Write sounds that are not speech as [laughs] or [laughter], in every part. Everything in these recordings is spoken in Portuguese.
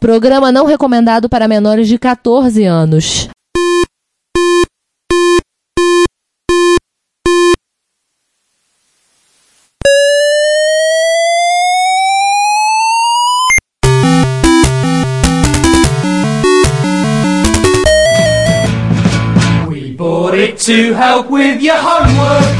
Programa não recomendado para menores de 14 anos. We bought it to help with your homework.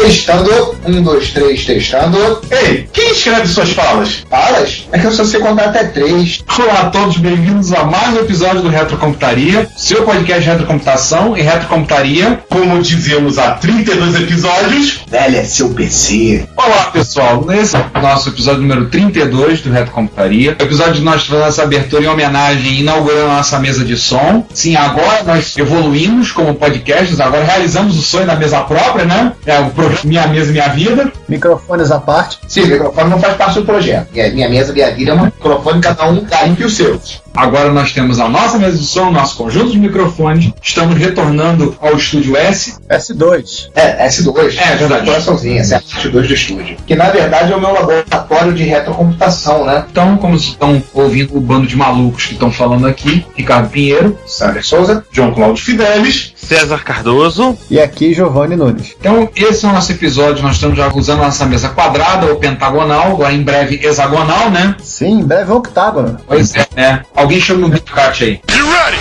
Testando. Um, dois, três, testando. Ei, quem escreve suas falas? Falas? É que eu só sei contar até três. Olá a todos, bem-vindos a mais um episódio do Retrocomputaria, seu podcast de retrocomputação e retrocomputaria. Como dizemos há 32 episódios, Velho é seu PC. Olá pessoal, nesse é o nosso episódio número 32 do Retrocomputaria. Episódio de nós fazendo essa abertura em homenagem, inaugurando a nossa mesa de som. Sim, agora nós evoluímos como podcasts, agora realizamos o sonho da mesa própria, né? É o programa Minha Mesa Minha Vida. Microfones à parte. Sim, o microfone não faz parte do projeto. Minha, minha mesa, minha vida é um microfone, cada um garimpe os seus. Agora nós temos a nossa mesa de som, nosso conjunto de microfones. Estamos retornando ao estúdio S. S2. É, S2. É, verdade. Coraçãozinho, essa é a parte 2 do estúdio. Que na verdade é o meu laboratório de retrocomputação, né? Então, como vocês estão ouvindo o bando de malucos que estão falando aqui, Ricardo Pinheiro, Sander Souza. John Cláudio Fidelis. César Cardoso. E aqui Giovanni Nunes. Então, esse é o nosso episódio. Nós estamos já usando a nossa mesa quadrada ou pentagonal, agora em breve hexagonal, né? Sim, em breve é octágono. Pois é, né? Alguém chama o Bitcat aí. You ready?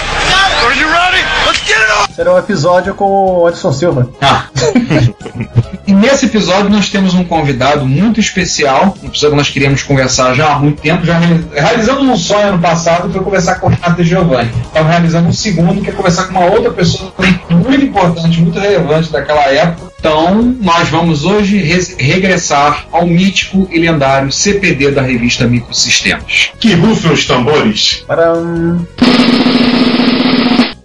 Are you ready? Let's get it on! Será um episódio com o Anderson Silva. Ah. e nesse episódio nós temos um convidado muito especial, um episódio que nós queríamos conversar já há muito tempo, já reali- realizamos um sonho ano passado foi conversar com o Renato e Giovanni. Estamos realizando um segundo, que é conversar com uma outra pessoa também muito importante, muito relevante daquela época. Então, nós vamos hoje res- regressar ao mítico e lendário CPD da revista Microsistemas. Que rufem os tambores. Um...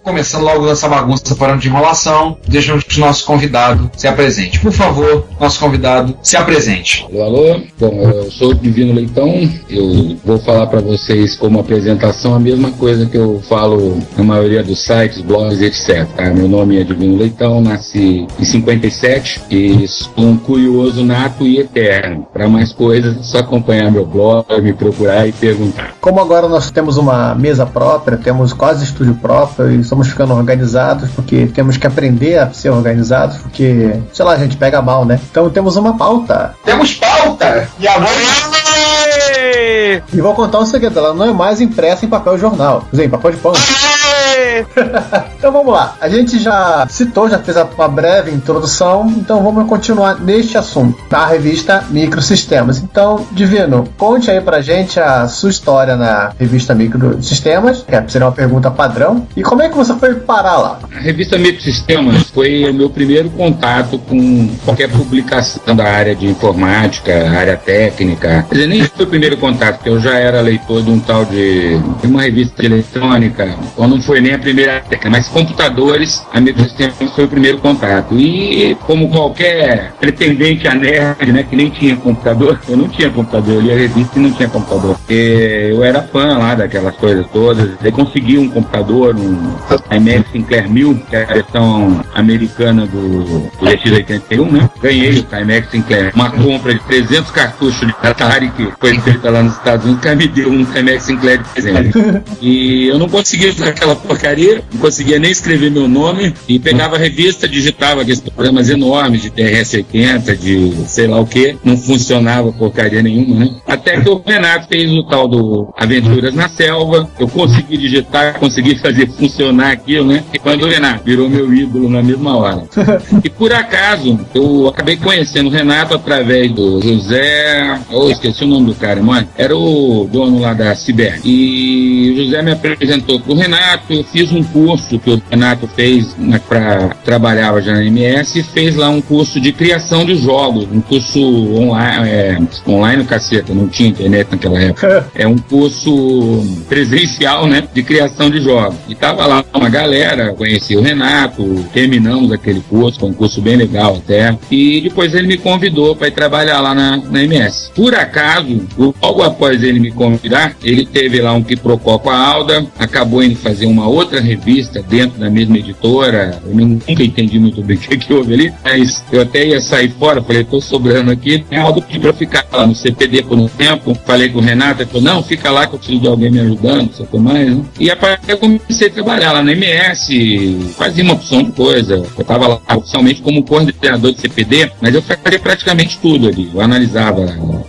Começando logo essa bagunça parando de enrolação, deixamos que o nosso convidado se apresente. Por favor, nosso convidado se apresente. Alô, alô. Bom, eu sou o Divino Leitão. Eu vou falar para vocês como apresentação a mesma coisa que eu falo na maioria dos sites, blogs, etc. tá? Meu nome é Divino Leitão, nasci em 57 e sou um curioso nato e eterno. Para mais coisas, é só acompanhar meu blog, me procurar e perguntar. Como agora nós temos uma mesa própria, temos quase estúdio próprio e estamos ficando organizados porque temos que aprender a ser organizados porque, sei lá, a gente pega mal, né? Então temos uma pauta. Temos pauta! E agora! E vou contar um segredo, ela não é mais impressa em papel jornal, quer dizer, em papel de pão. [laughs] Então vamos lá. A gente já citou, já fez uma breve introdução, então vamos continuar neste assunto, na revista Microsistemas. Então, Divino, conte aí pra gente a sua história na revista Microsistemas, que seria uma pergunta padrão, e como é que você foi parar lá? A revista Microsistemas foi o meu primeiro contato com qualquer publicação da área de informática, área técnica. Quer dizer, nem foi o primeiro contato, porque eu já era leitor de um tal de, de uma revista de eletrônica, ou não foi nem a primeira técnica, mas computadores, a Microsistemas foi o primeiro contato. E como qualquer pretendente a nerd, né, que nem tinha computador, [laughs] eu não tinha computador, eu lia a revista e não tinha computador. Porque eu era fã lá daquelas coisas todas, aí consegui um computador, um iMac Sinclair 1000, que é a versão americana do, do X81, né? Ganhei o iMac Sinclair. Uma compra de 300 cartuchos de Atari, que foi feita lá nos Estados Unidos, que me deu um iMac Sinclair de presente. [laughs] E eu não consegui usar aquela porra porcaria, não conseguia nem escrever meu nome e pegava a revista, digitava aqueles programas enormes de TRS-80, de sei lá o que, não funcionava porcaria nenhuma, né? Até que o Renato fez o tal do Aventuras na Selva, eu consegui digitar, consegui fazer funcionar aquilo, né? E quando o Renato virou meu ídolo na mesma hora. [laughs] E por acaso, eu acabei conhecendo o Renato através do José, oh, esqueci o nome do cara, mano, era o dono lá da Ciber. E o José me apresentou pro Renato, fiz um curso que o Renato fez né, para trabalhar já na MS e fez lá um curso de criação de jogos, um curso online, é, online caceta, não tinha internet naquela época. [laughs] É um curso presencial, né, de criação de jogos. E tava lá uma galera, conheci o Renato, terminamos aquele curso, foi um curso bem legal até. E depois ele me convidou para ir trabalhar lá na, na MS. Por acaso, logo após ele me convidar, ele teve lá um quiprocó com a Alda, acabou indo fazer uma outra revista dentro da mesma editora. Eu nunca entendi muito bem o que, que houve ali, mas eu até ia sair fora, falei, tô sobrando aqui. A Alda pediu pra ficar lá no CPD por um tempo. Falei com o Renato, ele falou, não, fica lá que eu preciso de alguém me ajudando, não sei o que mais. Né? E a partir eu comecei a trabalhar lá na MS, fazia uma opção de coisa. Eu estava lá oficialmente como coordenador de CPD, mas eu fazia praticamente tudo ali. Eu analisava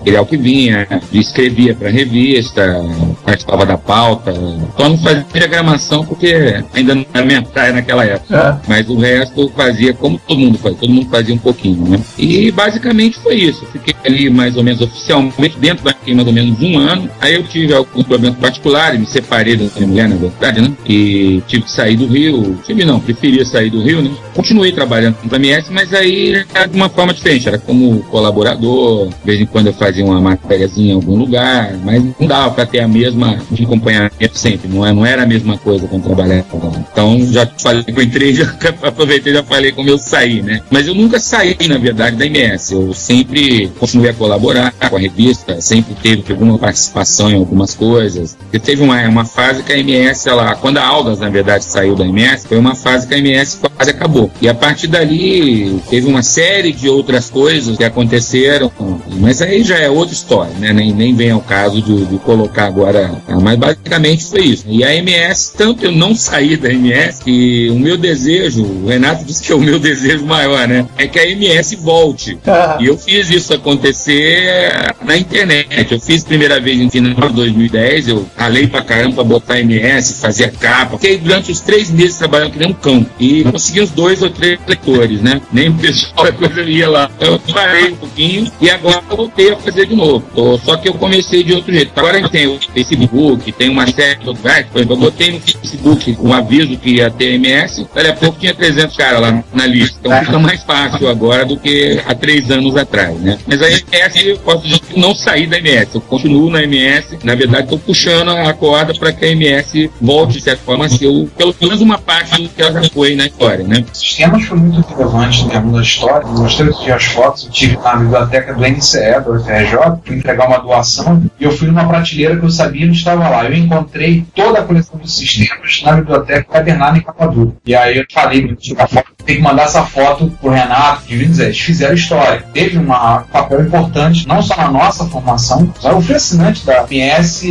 material que vinha, escrevia para revista, participava da pauta. Só não fazia diagramação porque ainda não era minha praia naquela época. É. Mas o resto eu fazia como todo mundo fazia, todo mundo fazia um pouquinho, né? E basicamente foi isso. Eu fiquei ali mais ou menos oficialmente dentro daqui mais ou menos um ano. Aí eu tive alguns problemas particulares, me separei da minha mulher, na verdade, né? E tive que sair do Rio. Tive não, preferia sair do Rio, né? Continuei trabalhando com a MS, mas aí era de uma forma diferente. Era como colaborador, de vez em quando eu fazia uma matériazinha em algum lugar, mas não dava para ter a mesma de acompanhamento sempre, não, é, não era a mesma coisa quando trabalhava. Então já falei que eu entrei, já aproveitei já falei como eu saí, né? Mas eu nunca saí, na verdade, da MS. Eu sempre continuei a colaborar com a revista, sempre teve alguma participação em algumas coisas. E teve uma, uma fase que a MS, ela, quando a Aldas, na verdade, saiu da MS, foi uma fase que a MS quase acabou. E a partir dali teve uma série de outras coisas que aconteceram, mas aí já é outra história, né? Nem, nem vem ao caso de, de colocar agora. Mas basicamente foi isso. E a MS, tanto eu não [laughs] saí da MS, que o meu desejo, o Renato disse que é o meu desejo maior, né? É que a MS volte. [laughs] e eu fiz isso acontecer na internet. Eu fiz primeira vez em final de 2010, eu ralei pra caramba pra botar a MS, fazia capa. Fiquei durante os três meses trabalhando que nem um cão. E consegui uns dois ou três leitores, né? Nem o pessoal [laughs] a coisa ia lá. Eu parei um pouquinho e agora voltei a fazer de novo. Só que eu comecei de outro jeito. Agora a gente tem o Facebook, tem uma série de outros Por exemplo, eu botei no Facebook um aviso que ia ter MS, dali a pouco tinha 300 caras lá na lista. Então fica mais fácil agora do que há três anos atrás, né? Mas a MS, eu posso dizer que não saí da MS. Eu continuo na MS. Na verdade, estou puxando a corda para que a MS volte, de certa forma, a ser o, pelo menos uma parte do que ela já foi na história, né? Sistemas foi muito relevante em termos da história. Mostrei as fotos. Eu tive na biblioteca do NCE, do FRJ, para entregar uma doação. E eu fui numa prateleira que eu sabia não estava lá. Eu encontrei toda a coleção de sistemas na biblioteca da Bernardo em Capadura. E aí eu falei, tirar foto, tem que mandar essa foto pro Renato, dizer, eles fizeram história. Teve um papel importante, não só na nossa formação, eu fui assinante da PS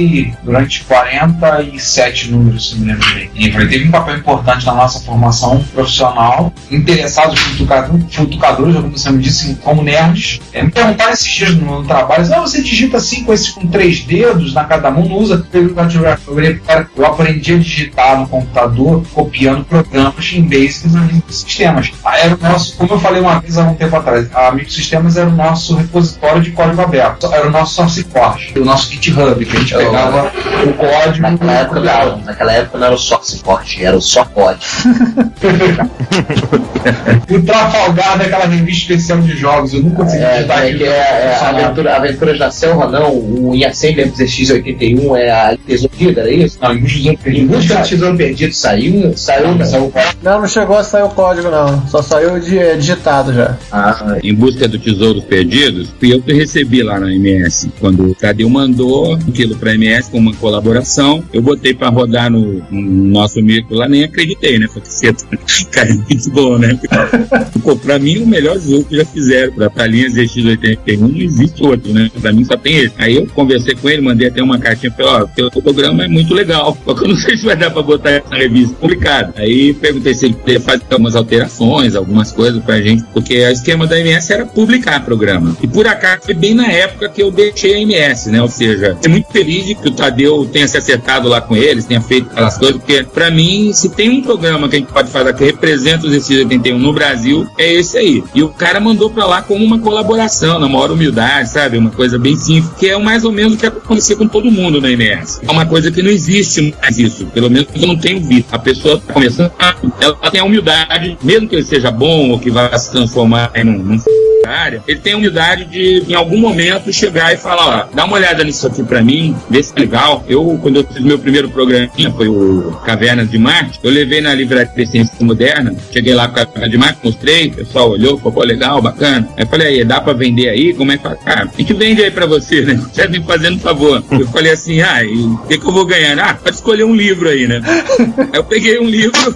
durante 47 números, se me lembro bem. E teve um papel importante na nossa formação profissional, interessados futucadores, como você me disse, como nerds. É, me perguntaram esses dias no, no trabalho, ah, você digita assim com, esse, com três dedos na cada mão, não usa eu aprendi a digitar no computador copiando programas em Basic e Microsistemas. Ah, era o nosso, como eu falei uma vez há um tempo atrás, a Microsistemas era o nosso repositório de código aberto. Era o nosso source code, o nosso GitHub, que a gente pegava o código. Naquela época, não, naquela época não era o source code, era o só code. [laughs] o Trafalgar daquela revista especial de jogos, eu nunca consegui é, digitar é, aquilo. É, é, a aventura, Aventuras da Selva, não, o Yacem MZX81 é a Tesoura era isso? Não, em busca do tesouro perdido. Tesouro saiu, saiu, não, saiu Não, não chegou a sair o código, não. Só saiu de, é, digitado já. Ah, Em busca do Tesouros Perdidos, fui eu que recebi lá na MS. Quando o Tadeu mandou aquilo pra MS com uma colaboração, eu botei pra rodar no, no nosso micro lá, nem acreditei, né? Falei, "Cê tá- cara, é muito bom, né? [laughs] Ficou pra mim o melhor jogo que já fizeram. Pra, linha ZX81 não existe outro, né? Pra mim só tem esse. Aí eu conversei com ele, mandei até uma cartinha ele, ó, teu programa é muito legal. Só [laughs] que eu não sei se vai dar pra botar essa revista. Complicado. Aí perguntei se ele poderia fazer algumas alterações, algumas coisas pra gente, porque o esquema da MS era publicar programa. E por acaso foi bem na época que eu deixei a MS, né? Ou seja, fiquei muito feliz de que o Tadeu tenha se acertado lá com eles, tenha feito aquelas coisas, porque pra mim, se tem um programa que a gente pode fazer que representa os ZX81 no Brasil, é esse aí. E o cara mandou pra lá como uma colaboração, na maior humildade, sabe? Uma coisa bem simples, que é mais ou menos o que acontecia com todo mundo na MS. É uma coisa que não existe mais isso, pelo menos eu não tenho visto. A pessoa tá começando, ela tem a humildade, mesmo que ele seja bom ou que vá se transformar em um, num área, ele tem a humildade de, em algum momento, chegar e falar, ó, dá uma olhada nisso aqui pra mim, vê se é legal. Eu, quando eu fiz meu primeiro programinha, foi o Cavernas de Marte, eu levei na livraria de Ciência Moderna, cheguei lá com a de Marte, mostrei, o pessoal olhou, pô, legal, bacana. Aí falei, aí, dá pra vender aí? Como é que faz? Ah, a gente vende aí pra você, né? Você me fazendo um favor. Eu falei assim, ah, e o que, que eu vou ganhar? Ah, pode escolher um livro aí, né? Aí eu peguei um livro,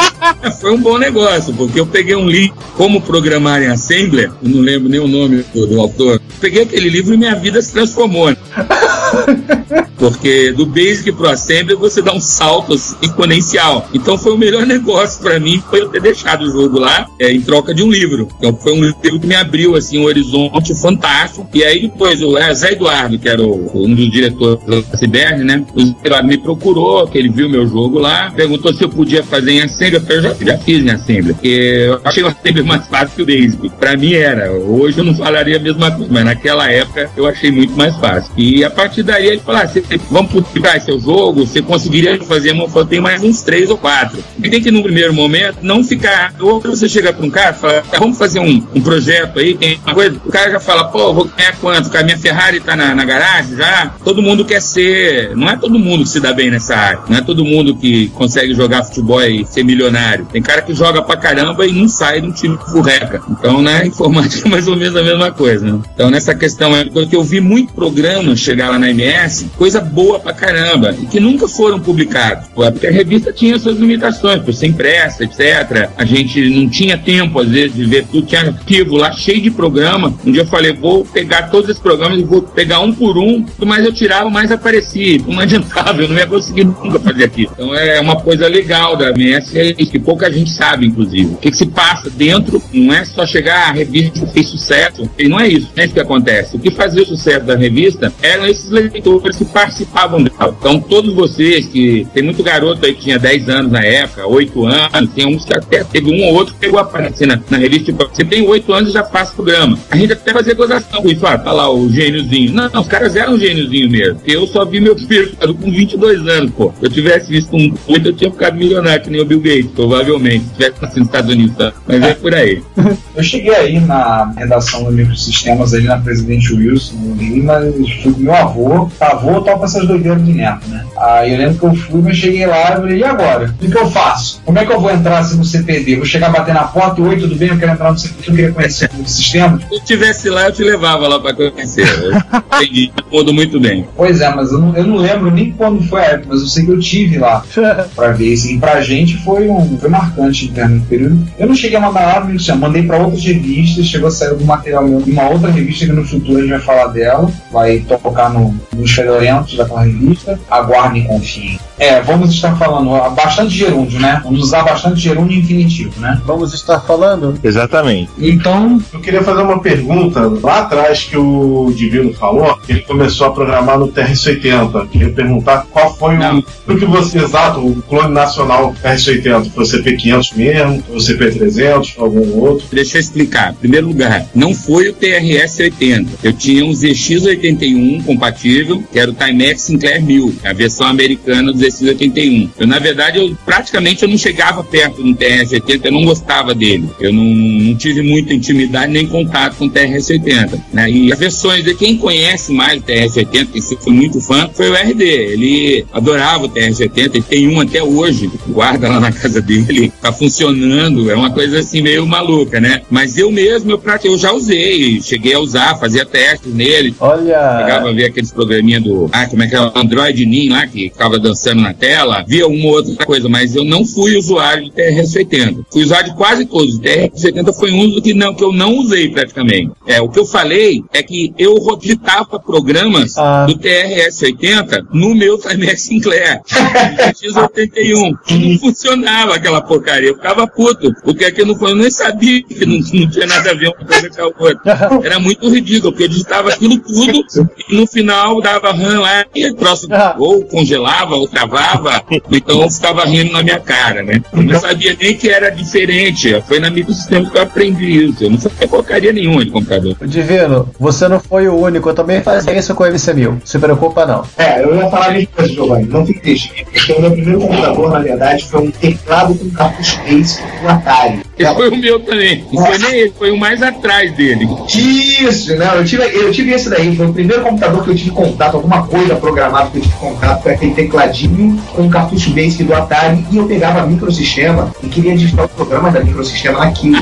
[laughs] foi um bom negócio, porque eu peguei um livro, Como Programar em Assembler, não lembro nem o nome do, do autor. Peguei aquele livro e minha vida se transformou. [laughs] [laughs] Porque do Basic pro Assembly você dá um salto exponencial. Então foi o melhor [laughs] negócio para mim foi eu ter deixado o jogo lá é, em troca de um livro. Então foi um livro que me abriu assim um horizonte fantástico. E aí depois o Zé Eduardo, que era o- um dos diretores da Ciberne, né? O Zé Eduardo me procurou, que ele viu meu jogo lá, perguntou se eu podia fazer em Assembly. Eu já, já fiz em Assembly. Eu achei o Assembly mais fácil que o Basic. Para mim era. Hoje eu não falaria a mesma coisa, mas naquela época eu achei muito mais fácil. E a partir daí ele ah, cê- vamos publicar seu jogo, você conseguiria fazer, tem mais uns três ou quatro. E tem que, num primeiro momento, não ficar. Ou você chega para um cara e fala, "Ah, vamos fazer um, um projeto aí, tem uma coisa, o cara já fala, pô, vou ganhar quanto? A minha Ferrari tá na, na garagem já. Todo mundo quer ser. Não é todo mundo que se dá bem nessa área. Não é todo mundo que consegue jogar futebol e ser milionário. Tem cara que joga pra caramba e não sai de um time que furreca. Então, né, [laughs] informática é mais ou menos a mesma coisa, né? Então, nessa questão é porque eu vi muito programa chegar lá na MS, coisa boa pra caramba, e que nunca foram publicados. Pô, Porque a revista tinha suas limitações, por ser impressa, etc. A gente não tinha tempo, às vezes, de ver tudo. Tinha arquivo lá cheio de programa. Um dia eu falei, vou pegar todos esses programas e vou pegar um por um. Quanto mais eu tirava, mais aparecia. [laughs] Não adiantava, eu não ia conseguir nunca fazer aquilo. Então é uma coisa legal da MS, é que pouca gente sabe, inclusive. O que, que se passa dentro não é só chegar, a revista fez sucesso. E não é isso, é isso que acontece. O que fazia o sucesso da revista eram esses leitores que participavam dela. Então, todos vocês que. Tem muito garoto aí que tinha 10 anos na época, 8 anos, tem uns que até teve um ou outro que pegou a aparecer na, na revista. Tipo, você tem 8 anos e já faz programa. A gente até fazia gozação com isso. Ah, tá lá o gêniozinho. Não, os caras eram gêniozinho mesmo. Eu só vi meu caso com 22 anos, pô. Se eu tivesse visto com 8, eu tinha ficado milionário, que nem o Bill Gates, provavelmente. Se tivesse nascido nos Estados Unidos, tá? Mas é por aí. [laughs] Eu cheguei aí na redação do Microsistemas, ali na Presidente Wilson, no Rio, mas fui com meu avô. Avô topa essas doideiras de neto, né? Aí eu lembro que eu fui, mas cheguei lá e falei, e agora? O que eu faço? Como é que eu vou entrar assim no CPD? Vou chegar bater na porta e oi, tudo bem? Eu quero entrar no CPD, eu queria conhecer o sistema. Se eu tivesse lá, eu te levava lá pra conhecer. Eu entendi, tudo muito bem. Pois é, mas eu não, eu não lembro nem quando foi a época, mas eu sei que eu tive lá [laughs] pra ver. Assim, pra gente foi, um, foi marcante em termos de período. Eu não cheguei a mandar mas, assim, mandei pra outras revistas, chegou a sair do material meu de uma outra revista que no futuro a gente vai falar dela, vai tocar no, nos fedorentos daquela revista. Aguardem e confiem. É, vamos estar falando bastante gerúndio, né? Vamos usar bastante gerúndio infinitivo, né? Vamos estar falando? Exatamente. Então, Eu queria fazer uma pergunta lá atrás que o Divino falou, que ele começou a programar no TRS-80. Queria perguntar qual foi Não. o, o que você, exato, o clone nacional TRS-80. Foi o CP500 mesmo? Foi o CP300? Foi algum outro? Deixa eu explicar. Em primeiro lugar, não foi o TRS-80. Eu tinha um ZX-81 compatível, que era o Timex Sinclair 1000, a versão americana do TR-81. Eu, na verdade, eu praticamente eu não chegava perto do TR-80, eu não gostava dele. Eu não, não tive muita intimidade nem contato com o TR-80. Né? E as versões de quem conhece mais o TR-80, que sempre foi muito fã, foi o RD. Ele adorava o TR-70, ele tem um até hoje, guarda lá na casa dele, tá funcionando, é uma coisa assim meio maluca, né? Mas eu mesmo, eu, eu já usei, cheguei a usar, fazia testes nele. Olha. Chegava a ver aqueles programinha do, ah, como é que é, o Android Nin lá, que ficava dançando na tela, via uma ou outra coisa, mas eu não fui usuário de TRS-80. Fui usuário de quase todos. O TRS-80 foi um que, não, que eu não usei praticamente. É, o que eu falei é que eu digitava programas ah. do TRS-80 no meu Timex Sinclair, [laughs] X81. Não funcionava aquela porcaria. Eu ficava puto, porque aqui não, eu nem sabia que não, não tinha nada a ver uma coisa com a outra. [laughs] Era muito ridículo, porque eu digitava aquilo tudo e no final dava RAM lá e o troço ou congelava ou travava, então eu ficava rindo na minha cara, né? Eu não sabia nem que era diferente. Foi na microsistema que eu aprendi isso. Eu não sabia porcaria nenhuma de computador. Divino, você não foi o único, eu também fazia isso com o MC1000. Se preocupa não. É, eu ia falar de coisa, Giovanni. Não fique triste. Porque o meu primeiro computador, na verdade, foi um teclado com cartucho base do Atari. Esse foi o meu também. Não foi nem ele, foi o mais atrás dele. Isso, não, eu tive, eu tive esse daí. Foi o primeiro computador que eu tive contato, alguma coisa programada que eu tive contato, foi aquele tecladinho com cartucho basic do Atari e eu pegava microsistema e queria digitar o programa da microsistema naquilo.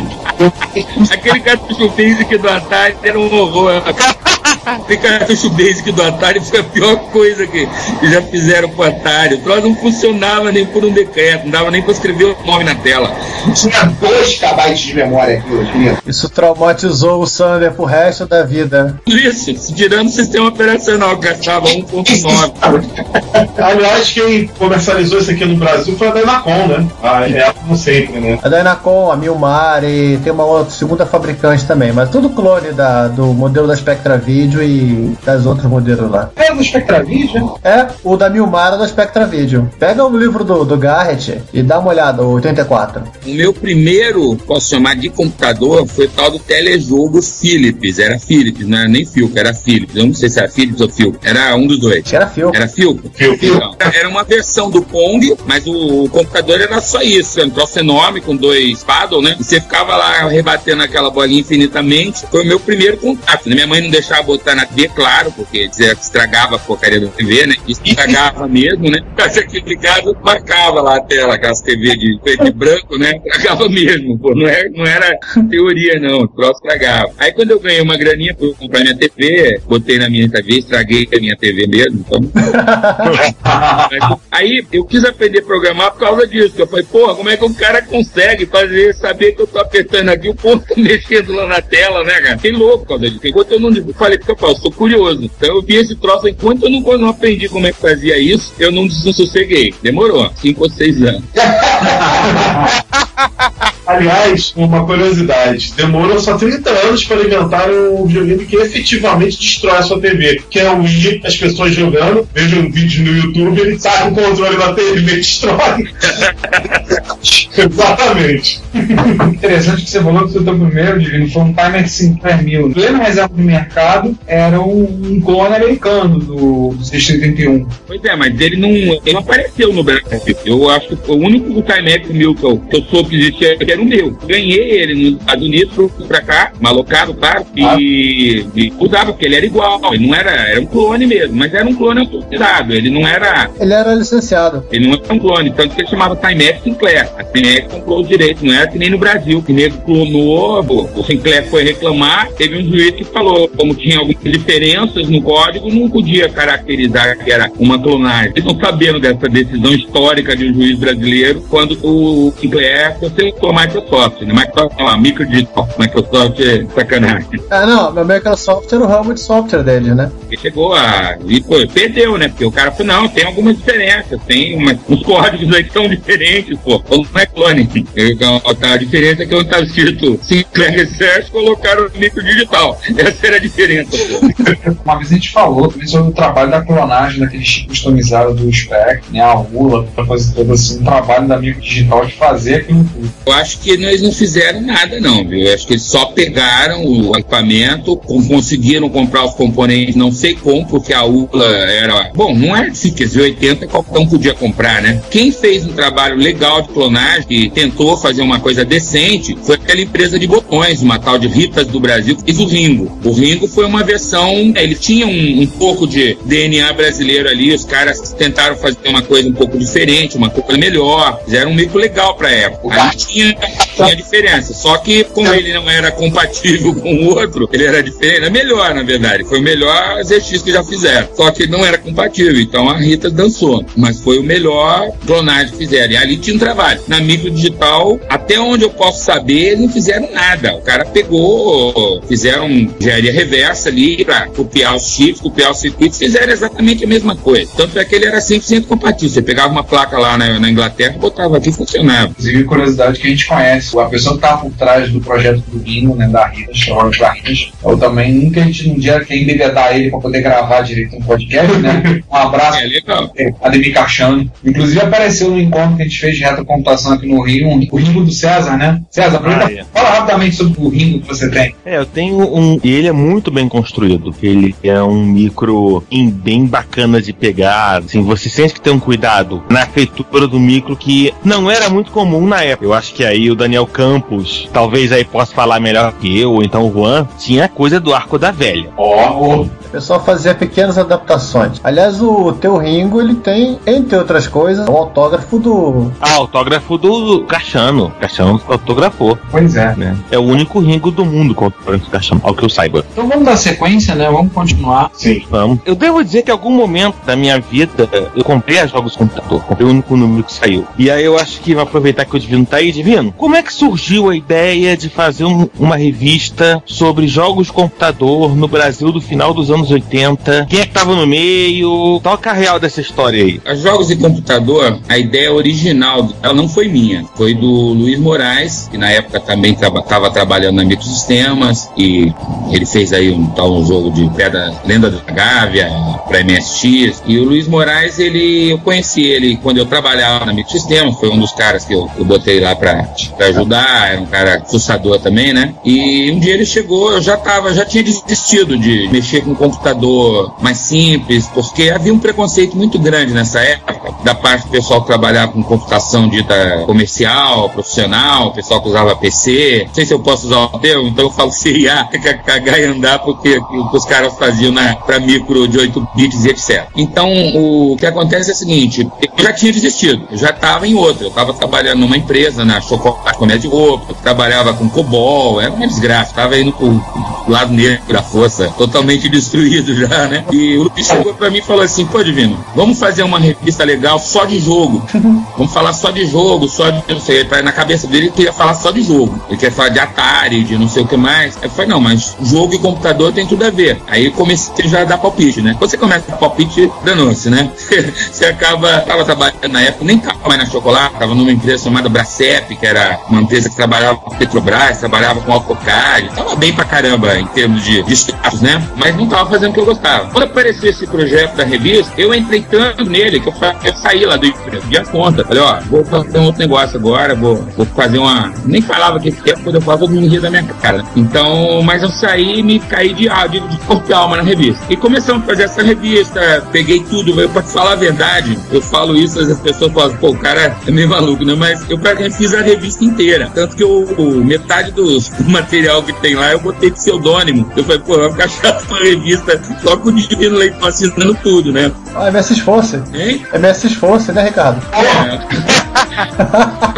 aquele cartucho basic do Atari era um horror. Tem cartucho basic do Atari foi a pior coisa que, já fizeram pro Atari. O troço não funcionava nem por um decreto, não dava nem pra escrever o nome na tela. Tinha 2 KB de memória aquilo, Isso traumatizou o Sander pro resto da vida. Isso, tirando o sistema operacional, que gastava 1.9. [laughs] Aliás, quem comercializou isso aqui no Brasil foi a Dynacon, né? A é como sempre, né? A Dynacon, a Milmar e tem uma outra segunda fabricante também, mas tudo clone da, do modelo da Spectra Video e das outros modelos lá. É do Spectra Video? É, o da Milmar é do Spectra Video. Pega o livro do, do Garrett e dá uma olhada, o 84. O meu primeiro, posso chamar de computador, foi o tal do telejogo Philips. Era Philips, não era nem Philco, era Philips. Eu não sei se era Philips ou Philco. Era um dos dois. Era Philco. Era Philco? Philco. Então, era uma versão do Pong, mas o, o computador era só isso. Era um troço enorme com dois paddle, né? E você ficava lá rebatendo aquela bolinha infinitamente. Foi o meu primeiro contato. Minha mãe não deixava botar na TV, claro, porque que estragava a porcaria da TV, né? Estragava [laughs] mesmo, né? Ficava aqui ligado, marcava lá a tela, aquelas TV de preto e branco, né? Estragava mesmo, pô. Não era, não era teoria, não. O troço estragava. Aí quando eu ganhei uma graninha, fui comprar minha TV, botei na minha TV, estraguei a minha TV mesmo. Então... [laughs] Aí eu quis aprender a programar por causa disso. Eu falei, porra, como é que um cara consegue fazer, saber que eu tô apertando aqui, o ponto [laughs] mexendo lá na tela, né, cara? Fiquei louco por causa disso. Enquanto eu não falei, porque eu falo, sou curioso. Então eu vi esse troço, enquanto eu não, aprendi como é que fazia isso, eu não sosseguei. Demorou, cinco ou seis anos. [laughs] Aliás, uma curiosidade: demorou só 30 anos para inventar um videogame que efetivamente destrói a sua TV. Que é o Wii, as pessoas jogando, vejam um vídeo no YouTube, ele sai com o controle da TV e [laughs] destrói. Exatamente. Interessante que você falou que o seu primeiro, Divino, foi um Timex Sinclair 1000. Pleno reserva do mercado, era um clone americano do, do 671. Pois é, mas ele não, ele não apareceu no Brasil. Eu acho que o único Timex 1000 que eu, que eu soube que existia era o meu. Ganhei ele nos Estados Unidos, fui pra cá, malocado, claro, e, e usava, porque ele era igual. Ele não era, era um clone mesmo, mas era um clone autorizado. Ele não era Ele era licenciado. ele não era um clone, tanto que ele chamava Timex Sinclair. A Timex comprou os direitos, não era que nem no Brasil, que nego clonou, o Sinclair foi reclamar, teve um juiz que falou, como tinha algumas diferenças no código, não podia caracterizar que era uma clonagem. Eles estão sabendo dessa decisão histórica de um juiz brasileiro, quando o Sinclair processou a Microsoft, né? Microsoft não, a Microsoft, Microsoft é sacanagem. Ah, não, meu Microsoft era o ramo de software dele, né? Ele chegou a. E pô, perdeu, né? Porque o cara falou, não, tem algumas diferenças, tem umas, uns códigos aí que são diferentes, pô. Não é clone. A diferença é que onde estava escrito Sinclair Research, colocaram o micro digital. [laughs] Essa era a diferença. [laughs] Uma vez a gente falou também sobre o trabalho da clonagem daquele chip customizado do Spec, né? A Rula, pra fazer todo assim, um trabalho da micro digital de fazer aquilo tudo. Eu acho que eles não fizeram nada, não, viu? Eu acho que eles só pegaram o equipamento, conseguiram comprar os componentes, não sei como, porque a ULA era. Bom, não era de 80 qualquer um podia comprar, né? Quem fez um trabalho legal de clonagem e tentou fazer uma coisa decente foi aquela empresa de botões, uma tal de Ritas do Brasil, que fez o Ringo. O Ringo foi uma versão. Ele tinha um, um pouco de DNA brasileiro ali, os caras tentaram fazer uma coisa um pouco diferente, uma coisa melhor, fizeram um micro legal pra época. Aí tinha, tinha diferença. Só que, como ele não era compatível [laughs] com o outro, ele era diferente, era melhor, na verdade. Foi o melhor ZX que já fizeram. Só que ele não era compatível. Então a Rita dançou. Mas foi o melhor clonagem que fizeram. E ali tinha um trabalho. Na micro digital, até onde eu posso saber, não fizeram nada. O cara pegou, fizeram engenharia reversa ali pra copiar os chips, copiar os circuitos, fizeram exatamente a mesma coisa. Tanto é que ele era 100% compatível. Você pegava uma placa lá na, na Inglaterra, botava aqui e funcionava. Inclusive, curiosidade que a gente conhece, a pessoa que estava por trás do projeto do Ringo, né, da Rita, Charles da Rita, eu também nunca a gente um dia quer embebedar ele para poder gravar direito um podcast, né? Um abraço, É legal. Ademir Cachano. Inclusive apareceu no encontro que a gente fez de reta computação aqui no Rio, um- o Ringo do César, né? César, aproveita, Ah, é. fala rapidamente sobre o Ringo que você tem. É, eu tenho um. E ele é muito bem construído. Ele é um micro em- bem bacana de pegar. Assim, você sente que tem um cuidado na feitura do micro que não era muito comum na época. Eu acho que aí o Daniel Campos, talvez aí possa falar melhor que eu, ou então o Juan, tinha coisa do arco da velha. Ó, O pessoal fazia pequenas adaptações. Aliás, o teu Ringo, ele tem, entre outras coisas, o autógrafo do. Ah, autógrafo do Cachano. Cachano autografou, pois é. né? É o único Ringo do mundo com autógrafo do Cachano, ao que eu saiba. Então vamos dar sequência, né? Vamos continuar. Sim. Vamos. Eu devo dizer que em algum momento da minha vida eu comprei a jogos de computador. Comprei o único número que saiu. E aí eu acho que vai aproveitar que o Divino tá aí, Divino. Como é que surgiu a ideia de fazer um- uma revista sobre jogos de computador no Brasil do final dos anos 80? Quem é que tava no meio? Toca a real dessa história aí. Os jogos de computador, a ideia original, ela não foi minha, foi do Luiz Moraes, que na época também estava trabalhando na Microsistemas, e ele fez aí um tal um jogo de Pedra Lenda da Gávea para MSX. E o Luiz Moraes, ele, eu conheci ele quando eu trabalhava na Microsistemas, foi um dos caras que eu, eu botei lá para ajudar, era um cara fuçador também, né? E um dia ele chegou, eu já tava, já tinha desistido de mexer com computador mais simples, porque havia um preconceito muito grande nessa época, da parte do pessoal que trabalhava com computação dita comercial, profissional, pessoal que usava PC. Não sei se eu posso usar o termo, então eu falo [laughs] CIA, cagar e andar, porque o que os caras faziam na, pra micro de 8 bits e etc. Então, o que acontece é o seguinte, eu já tinha desistido, eu já estava em outra, eu estava trabalhando numa empresa, na Chocolate Comércio de Roupa, trabalhava com COBOL, era uma desgraça, estava indo pro lado negro da força, totalmente destruído já, né? E o Luiz chegou pra mim e falou assim, pô, Divino, vamos fazer uma revista legal só de jogo. Vamos falar só de jogo, só de, não sei, na cabeça dele ele queria falar só de jogo. Ele quer falar de Atari, de não sei o que mais. Eu falei, não, mas jogo e computador tem tudo a ver. Aí comecei já a dar palpite, né? Você começa a palpite, danou-se, né? [laughs] você acaba, tava trabalhando na época, nem tava mais na Chocolate, tava numa empresa chamada Bracep, que era uma empresa que trabalhava com Petrobras, trabalhava com AutoCAD, tava bem pra caramba em termos de, de status, né? Mas não tava fazendo o que eu gostava. Quando apareceu esse projeto da revista, eu entrei tanto nele que eu, eu saí lá do emprego, de a conta. Falei, ó, vou fazer um outro negócio agora, vou, vou fazer uma. Nem falava que era, quando eu falava, todo mundo ria da minha cara. Então, mas eu saí e me caí de, ah, de, de corpo e alma na revista. E começamos a fazer essa revista, peguei tudo, eu, pra falar a verdade, eu falo isso, as pessoas falam, pô, o cara é meio maluco, né? Mas eu praticamente fiz a revista inteira. Tanto que eu, metade do material que tem lá eu botei pseudônimo. Eu falei, pô, vai ficar chato uma revista só com o Divino Leitão assinando tudo, né? Ah, MS Esforce. Hein? MS Esforce, né, Ricardo?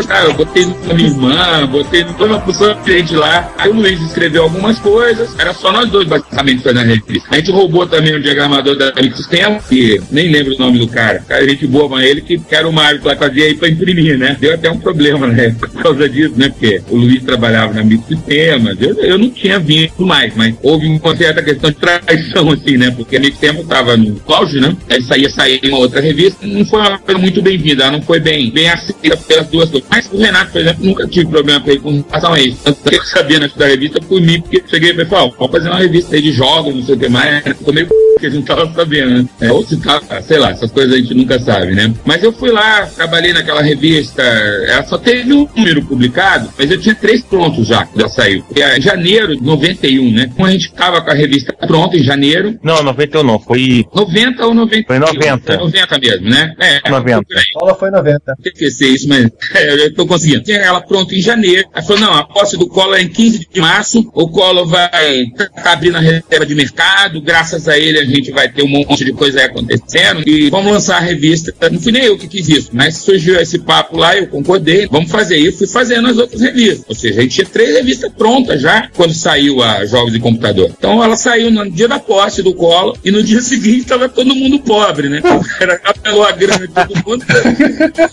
Cara, eu botei no da minha irmã, botei no uma pessoa diferente lá. Aí o Luiz escreveu algumas coisas, era só nós dois basicamente fazendo a revista. A gente roubou também o diagramador da Microsistema, que nem lembro o nome do cara. Cara, a gente boa com ele, que era o Mário lá fazia aí pra imprimir, né? Deu até um problema, né? [laughs] Por causa disso, né? Porque o Luiz trabalhava na Microsistemas, eu, eu não tinha vindo mais, mas houve uma certa questão de traição, [laughs] assim, né? Porque a Microsistema tava no auge, né? Aí saía sair uma outra revista, não foi uma coisa muito bem-vinda, não foi bem, bem aceita pelas duas coisas. Mas o Renato, por exemplo, nunca tive problema com ele com relação a isso. Tanto que eu sabia na da revista por mim, porque cheguei e falei, vamos fazer uma revista aí de jogos, não sei o que mais. Ficou meio [laughs] que a gente tava sabendo, né? É, ou se tá, sei lá, essas coisas a gente nunca sabe, né? Mas eu fui lá, trabalhei naquela revista, ela só teve um número publicado, mas eu tinha três prontos já, já saiu. É janeiro de 91, né? Como a gente tava com a revista pronta em janeiro. Não, 91 não, foi 90 ou 90? Foi 90. Foi 90 mesmo, né? É, 90. por aí. Paula foi 90. esquecer isso, mas [laughs] é, eu tô conseguindo. Tinha ela pronta em janeiro. Ela falou: não, a posse do Collor é em 15 de março. O Collor vai tá abrindo a reserva de mercado. Graças a ele, a gente vai ter um monte de coisa aí acontecendo. E vamos lançar a revista. Não fui nem eu que quis isso, mas surgiu esse papo lá, eu concordei. Vamos fazer. E fui fazendo as outras revistas. Ou seja, a gente tinha três revistas prontas já quando saiu a Jogos de Computador. Então ela saiu no dia da posse do Collor e no dia [laughs] seguinte estava todo mundo pobre, né? Cara pegou a grana de todo mundo.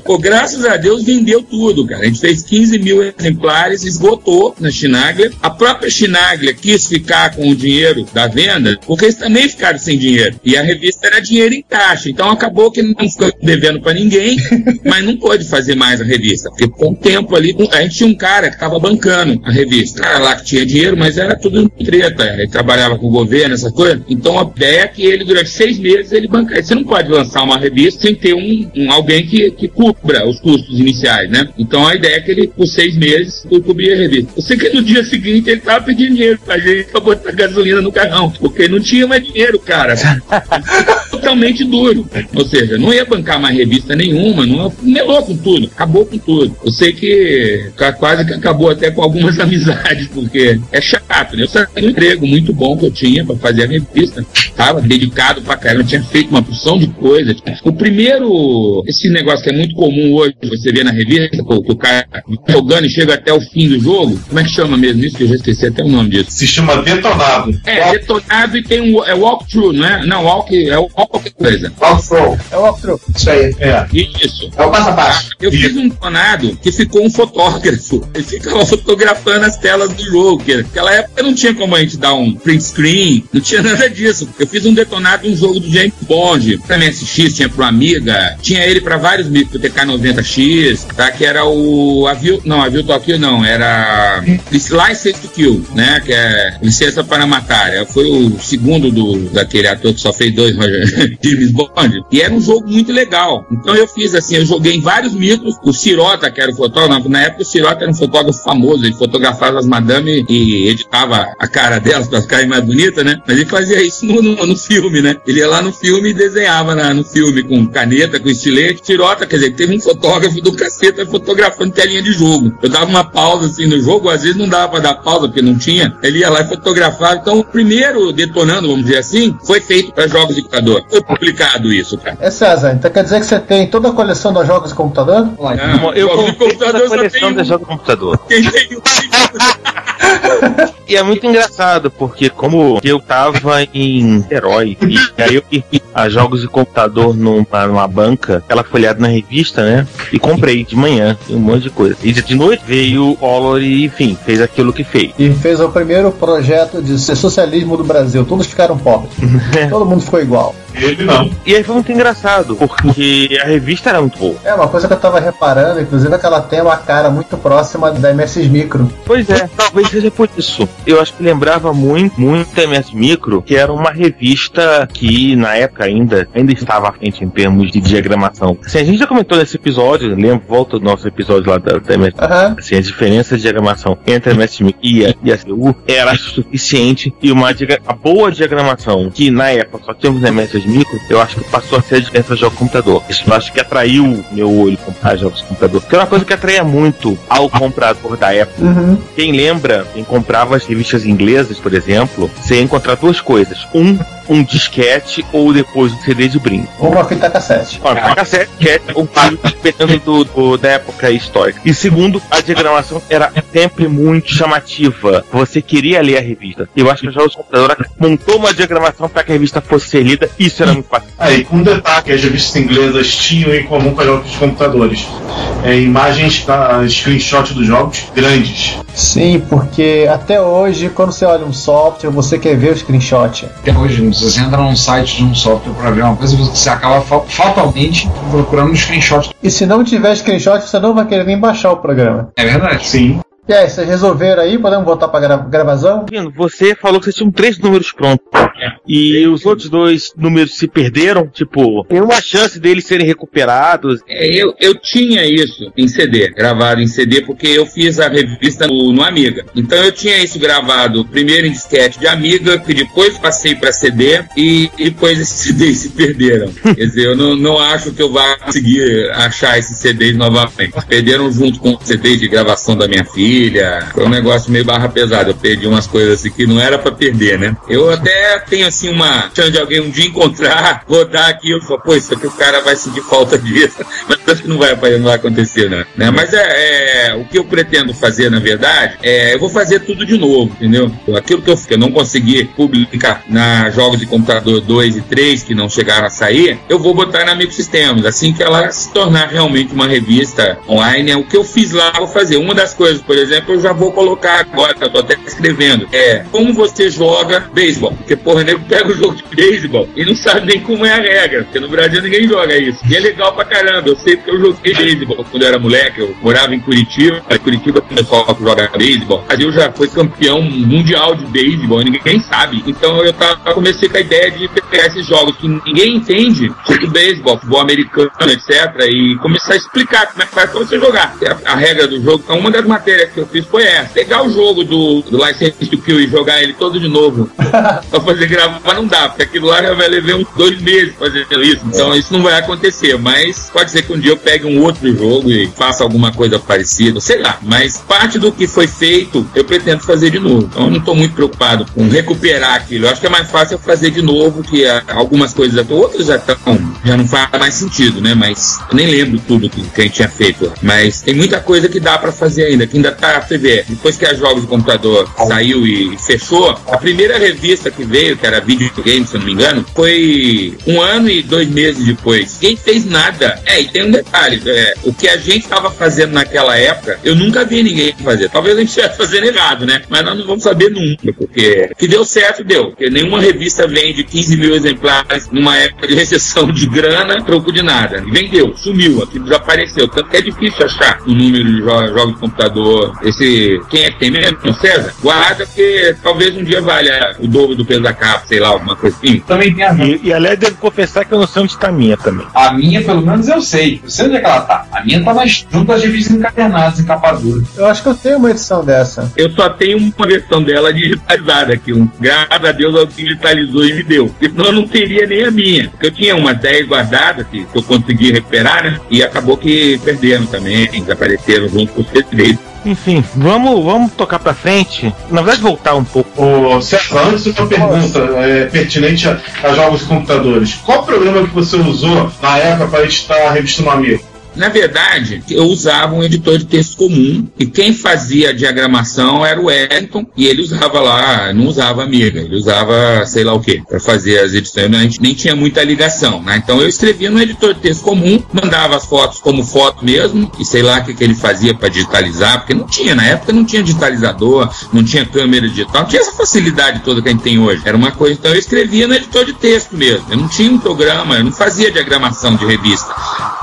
Pô, graças a Deus vendeu tudo, cara. A gente fez 15 mil exemplares, esgotou na Chinaglia. A própria Chinaglia quis ficar com o dinheiro da venda, porque eles também ficaram sem dinheiro. E a revista era dinheiro em caixa. Então acabou que não ficou devendo pra ninguém, [laughs] mas não pôde fazer mais a revista. Porque com o tempo ali, a gente tinha um cara que tava bancando a revista. Cara lá que tinha dinheiro, mas era tudo treta. Ele trabalhava com o governo, essas coisas. Então a ideia é que ele, durante seis meses, ele bancaria. Você não pode lançar uma revista sem ter um, um alguém que, que cubra os custos iniciais, né? Então a ideia é que ele, por seis meses, cobria a revista. Eu sei que no dia seguinte ele tava pedindo dinheiro pra gente pra botar gasolina no carrão, porque não tinha mais dinheiro, cara. [laughs] Totalmente duro. Ou seja, não ia bancar mais revista nenhuma, não melou com tudo, acabou com tudo. Eu sei que quase que acabou até com algumas [laughs] amizades, porque é chato, né? Eu saí do emprego muito bom que eu tinha pra fazer a revista. Tava dedicado pra caramba, tinha feito uma porção de coisa. O primeiro, esse negócio que é muito comum hoje, você vê na revista, que o que o cara jogando e chega até o fim do jogo, como é que chama mesmo isso? Que eu já esqueci até o nome disso. Se chama Detonado. É, detonado e tem um é walkthrough, não é? Não, walk, é walk qualquer coisa. É o walkthrough. Isso aí. É. Isso. É o passo a passo. Eu fiz um detonado que ficou um fotógrafo. Ele ficava [laughs] fotografando as telas do jogo. que Naquela época não tinha como a gente dar um print screen, não tinha [laughs] nada disso. Eu fiz um detonado de um jogo do James Bond. Pra MSX, tinha pro Amiga, tinha ele pra vários micros, pro TK90X, tá? Que era o Avil, não, Avil Tokyo não, era License to Kill, né? Que é Licença para Matar. É, Foi o segundo do, daquele ator que só fez dois, Roger- [laughs] James Bond. E era um jogo muito legal. Então eu fiz assim, eu joguei em vários micros. O Cirota, que era o fotógrafo, na época o Cirota era um fotógrafo famoso, ele fotografava as madame e editava a cara delas para ficarem mais bonitas, né? Mas ele fazia isso no, no, no filme, né? Ele ia lá no filme e desenhava na- no filme com caneta, com estilete. Cirota, quer dizer, teve um fotógrafo do caceta fotografando telinha de jogo. Eu dava uma pausa assim no jogo, às vezes não dava para dar pausa porque não tinha. Ele ia lá e fotografava. Então o primeiro detonando, vamos dizer assim, foi feito para jogos de computador. Foi publicado isso, cara. É César, então quer dizer que você tem toda a coleção dos jogos de computador? Não, Eu jogos de comprei toda computador só coleção um. jogos de computador. Quem [laughs] tem E é muito engraçado, porque como eu tava em herói, e aí eu ia a jogos de computador numa, numa banca, ela folhada na revista, né? E comprei de manhã, um monte de coisa. E de noite veio o Collor e, enfim, fez aquilo que fez. E fez o primeiro projeto de socialismo do Brasil. Todos ficaram pobres. [laughs] Todo mundo ficou igual. Ele não. E aí foi muito engraçado, porque a revista era muito boa. É uma coisa que eu tava reparando, inclusive é que ela tem uma cara muito próxima da MS Micro. Pois é, talvez seja por isso. Eu acho que lembrava muito, muito a MS Micro, que era uma revista que na época ainda, ainda estava à frente em termos de diagramação. Assim, a gente já comentou nesse episódio, lembra, volta do nosso episódio lá da, da MS Aham. assim, a diferença de diagramação entre a MS Micro e a, e a CU era suficiente e uma, a boa diagramação que na época só tínhamos na MS Micro, eu acho que passou a ser a diferença de jogo computador. Isso eu acho que atraiu meu olho comprar jogos de computador. Que era uma coisa que atraía muito ao comprador da época. Uhum. Quem lembra, quem comprava as revistas inglesas, por exemplo, você ia encontrar duas coisas. Um, um disquete ou depois um CD de brinde. Uma fita cassete. Uma cassete, que é um filme, dependendo do, do- da época histórica. E segundo, a diagramação era sempre muito chamativa. Você queria ler a revista. Eu acho que já o computador montou uma diagramação para que a revista fosse ser lida. Isso Aí, com um detalhe que as revistas inglesas tinham em comum com as jogos de computadores. É, imagens, da screenshot dos jogos grandes. Sim, porque até hoje, quando você olha um software, você quer ver o screenshot. Até hoje, Você entra num site de um software para ver uma coisa, você acaba fa- fatalmente procurando um screenshot. E se não tiver screenshot, você não vai querer nem baixar o programa. É verdade? Sim. E aí, vocês resolveram aí? Podemos voltar pra gra- gravação? Vino, você falou que você tinha três números prontos. E os outros dois números se perderam? Tipo, tem uma chance deles serem recuperados? É, eu, eu tinha isso em CD, gravado em CD, porque eu fiz a revista no, no Amiga. Então eu tinha isso gravado primeiro em disquete de Amiga, que depois passei para CD e, e depois esses [laughs] CDs se perderam. Quer dizer, eu não, não acho que eu vá conseguir achar esses CDs novamente. Perderam junto com os CDs de gravação da minha filha. Foi um negócio meio barra pesada. Eu perdi umas coisas assim que não era para perder, né? Eu até tenho assim uma chance de alguém um dia encontrar, rodar aqui e falar, pô, isso aqui o cara vai sentir falta disso. [laughs] Mas acho que não vai, não vai acontecer, né? né? Mas é, é, o que eu pretendo fazer, na verdade, é eu vou fazer tudo de novo, entendeu? Aquilo que eu, que eu não consegui publicar na jogos de computador 2 e 3, que não chegaram a sair, eu vou botar na Microsystems. Assim que ela se tornar realmente uma revista online, é o que eu fiz lá, eu vou fazer. Uma das coisas, por exemplo, eu já vou colocar agora, que eu tô até escrevendo, é como você joga beisebol. Porque, porra, nego pega o jogo de beisebol e não sabe nem como é a regra, porque no Brasil ninguém joga isso. E é legal pra caramba, eu sei porque eu joguei beisebol quando eu era moleque, eu morava em Curitiba, aí Curitiba começou a jogar beisebol. Aí eu já fui campeão mundial de beisebol, ninguém sabe. Então eu tava, comecei com a ideia de pegar esses jogos que ninguém entende, tipo beisebol, futebol americano, etc. E começar a explicar como é que faz pra você jogar. A, a regra do jogo, então uma das matérias que eu fiz foi essa. Pegar o jogo do, do License to Kill e jogar ele todo de novo [laughs] pra fazer gravar, mas não dá, porque aquilo lá já vai levar uns dois meses fazendo isso. Então isso não vai acontecer, mas pode ser que um dia eu pegue um outro jogo e faça alguma coisa parecida, sei lá. Mas parte do que foi feito, eu pretendo fazer de novo. Então eu não estou muito preocupado com recuperar aquilo. Eu acho que é mais fácil eu fazer de novo, que algumas coisas, outras já estão, já não faz mais sentido, né? Mas eu nem lembro tudo que, que a gente tinha feito. Mas tem muita coisa que dá para fazer ainda, que ainda tá, você vê, depois que a Jogos de Computador saiu e fechou, a primeira revista que veio, que era Video Game, se eu não me engano, foi um ano e dois meses depois. Ninguém fez nada. É, e tem um detalhe, é, o que a gente estava fazendo naquela época, eu nunca vi ninguém fazer. Talvez a gente estivesse fazendo errado, né? Mas nós não vamos saber nunca, porque que deu certo, deu. Porque nenhuma revista vende 15 mil exemplares numa época de recessão de grana, troco de nada. Vendeu, sumiu, aquilo desapareceu. Tanto que é difícil achar o número de jo- jogos de computador. Esse, quem é que tem mesmo? O César? Guarda, porque talvez um dia valha o dobro do peso da capa, sei lá, alguma coisa assim. Também tem a E, e aliás, devo confessar que eu não sei onde está a minha também. A minha, pelo menos, eu sei. Eu sei onde é que ela tá. A minha tá nas, junto às revistas encadernadas, em capa dura. Eu acho que eu tenho uma edição dessa. Eu só tenho uma versão dela digitalizada aqui. Um, graças a Deus alguém digitalizou e me deu. Senão eu não teria nem a minha. Porque eu tinha umas 10 guardadas que, que eu consegui recuperar, né? E acabou que perderam também, desapareceram junto com os CDs. Enfim, vamos, vamos tocar pra frente. Na verdade, voltar um pouco. Ô, César, antes uma pergunta é, pertinente a, a jogos de computadores. Qual programa que você usou na época para editar a revista no Amigo? Na verdade, eu usava um editor de texto comum e quem fazia a diagramação era o Wellington e ele usava lá, não usava Amiga, ele usava sei lá o que para fazer as edições, a gente nem tinha muita ligação, né? Então eu escrevia no editor de texto comum, mandava as fotos como foto mesmo e sei lá o que, que ele fazia para digitalizar, porque não tinha, na época não tinha digitalizador, não tinha câmera digital, não tinha essa facilidade toda que a gente tem hoje. Era uma coisa, então eu escrevia no editor de texto mesmo, eu não tinha um programa, eu não fazia diagramação de revista.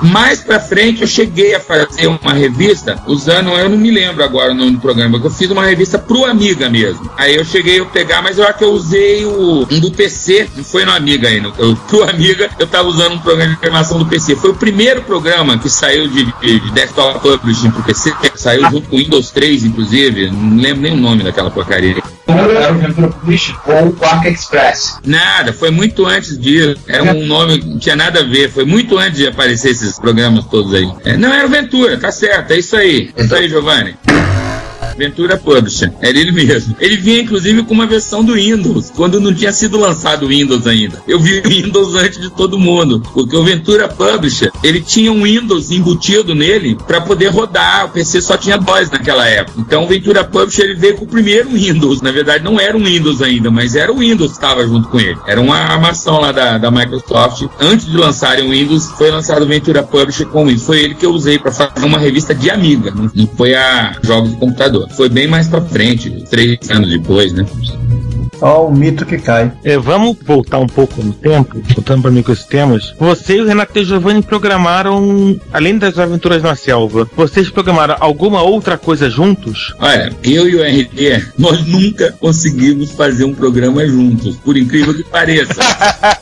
Mais pra frente eu cheguei a fazer uma revista usando, eu não me lembro agora o nome do programa, porque eu fiz uma revista pro Amiga mesmo. Aí eu cheguei a pegar, mas eu acho que eu usei o um do PC, não foi no Amiga ainda. Eu, pro Amiga eu tava usando um programa de diagramação do PC. Foi o primeiro programa que saiu de, de, de desktop publishing pro PC, saiu junto com o Windows 3, inclusive, não lembro nem o nome daquela porcaria. Era o Ventura Publishing. Ou o Quark Express. Nada, foi muito antes disso. Era um nome que não tinha nada a ver. Foi muito antes de aparecer esses programas todos aí. É, não, era o Ventura, tá certo, é isso aí. É isso aí, Giovanni. Ventura Publisher, era ele mesmo. Ele vinha inclusive com uma versão do Windows, quando não tinha sido lançado o Windows ainda. Eu vi o Windows antes de todo mundo, porque o Ventura Publisher, ele tinha um Windows embutido nele para poder rodar. O PC só tinha dois naquela época. Então o Ventura Publisher ele veio com o primeiro Windows. Na verdade, não era um Windows ainda, mas era o Windows que estava junto com ele. Era uma armação lá da, da Microsoft. Antes de lançarem o Windows, foi lançado o Ventura Publisher com o Windows. Foi ele que eu usei para fazer uma revista de Amiga, não foi a jogos de computador. Foi bem mais para frente, três anos depois, né? Ó, um mito que cai. É, vamos voltar um pouco no tempo, voltando para mim com esses temas. Você e o Renato e Giovanni programaram, além das aventuras na selva, vocês programaram alguma outra coisa juntos? Olha, eu e o RD, nós nunca conseguimos fazer um programa juntos, por incrível que pareça.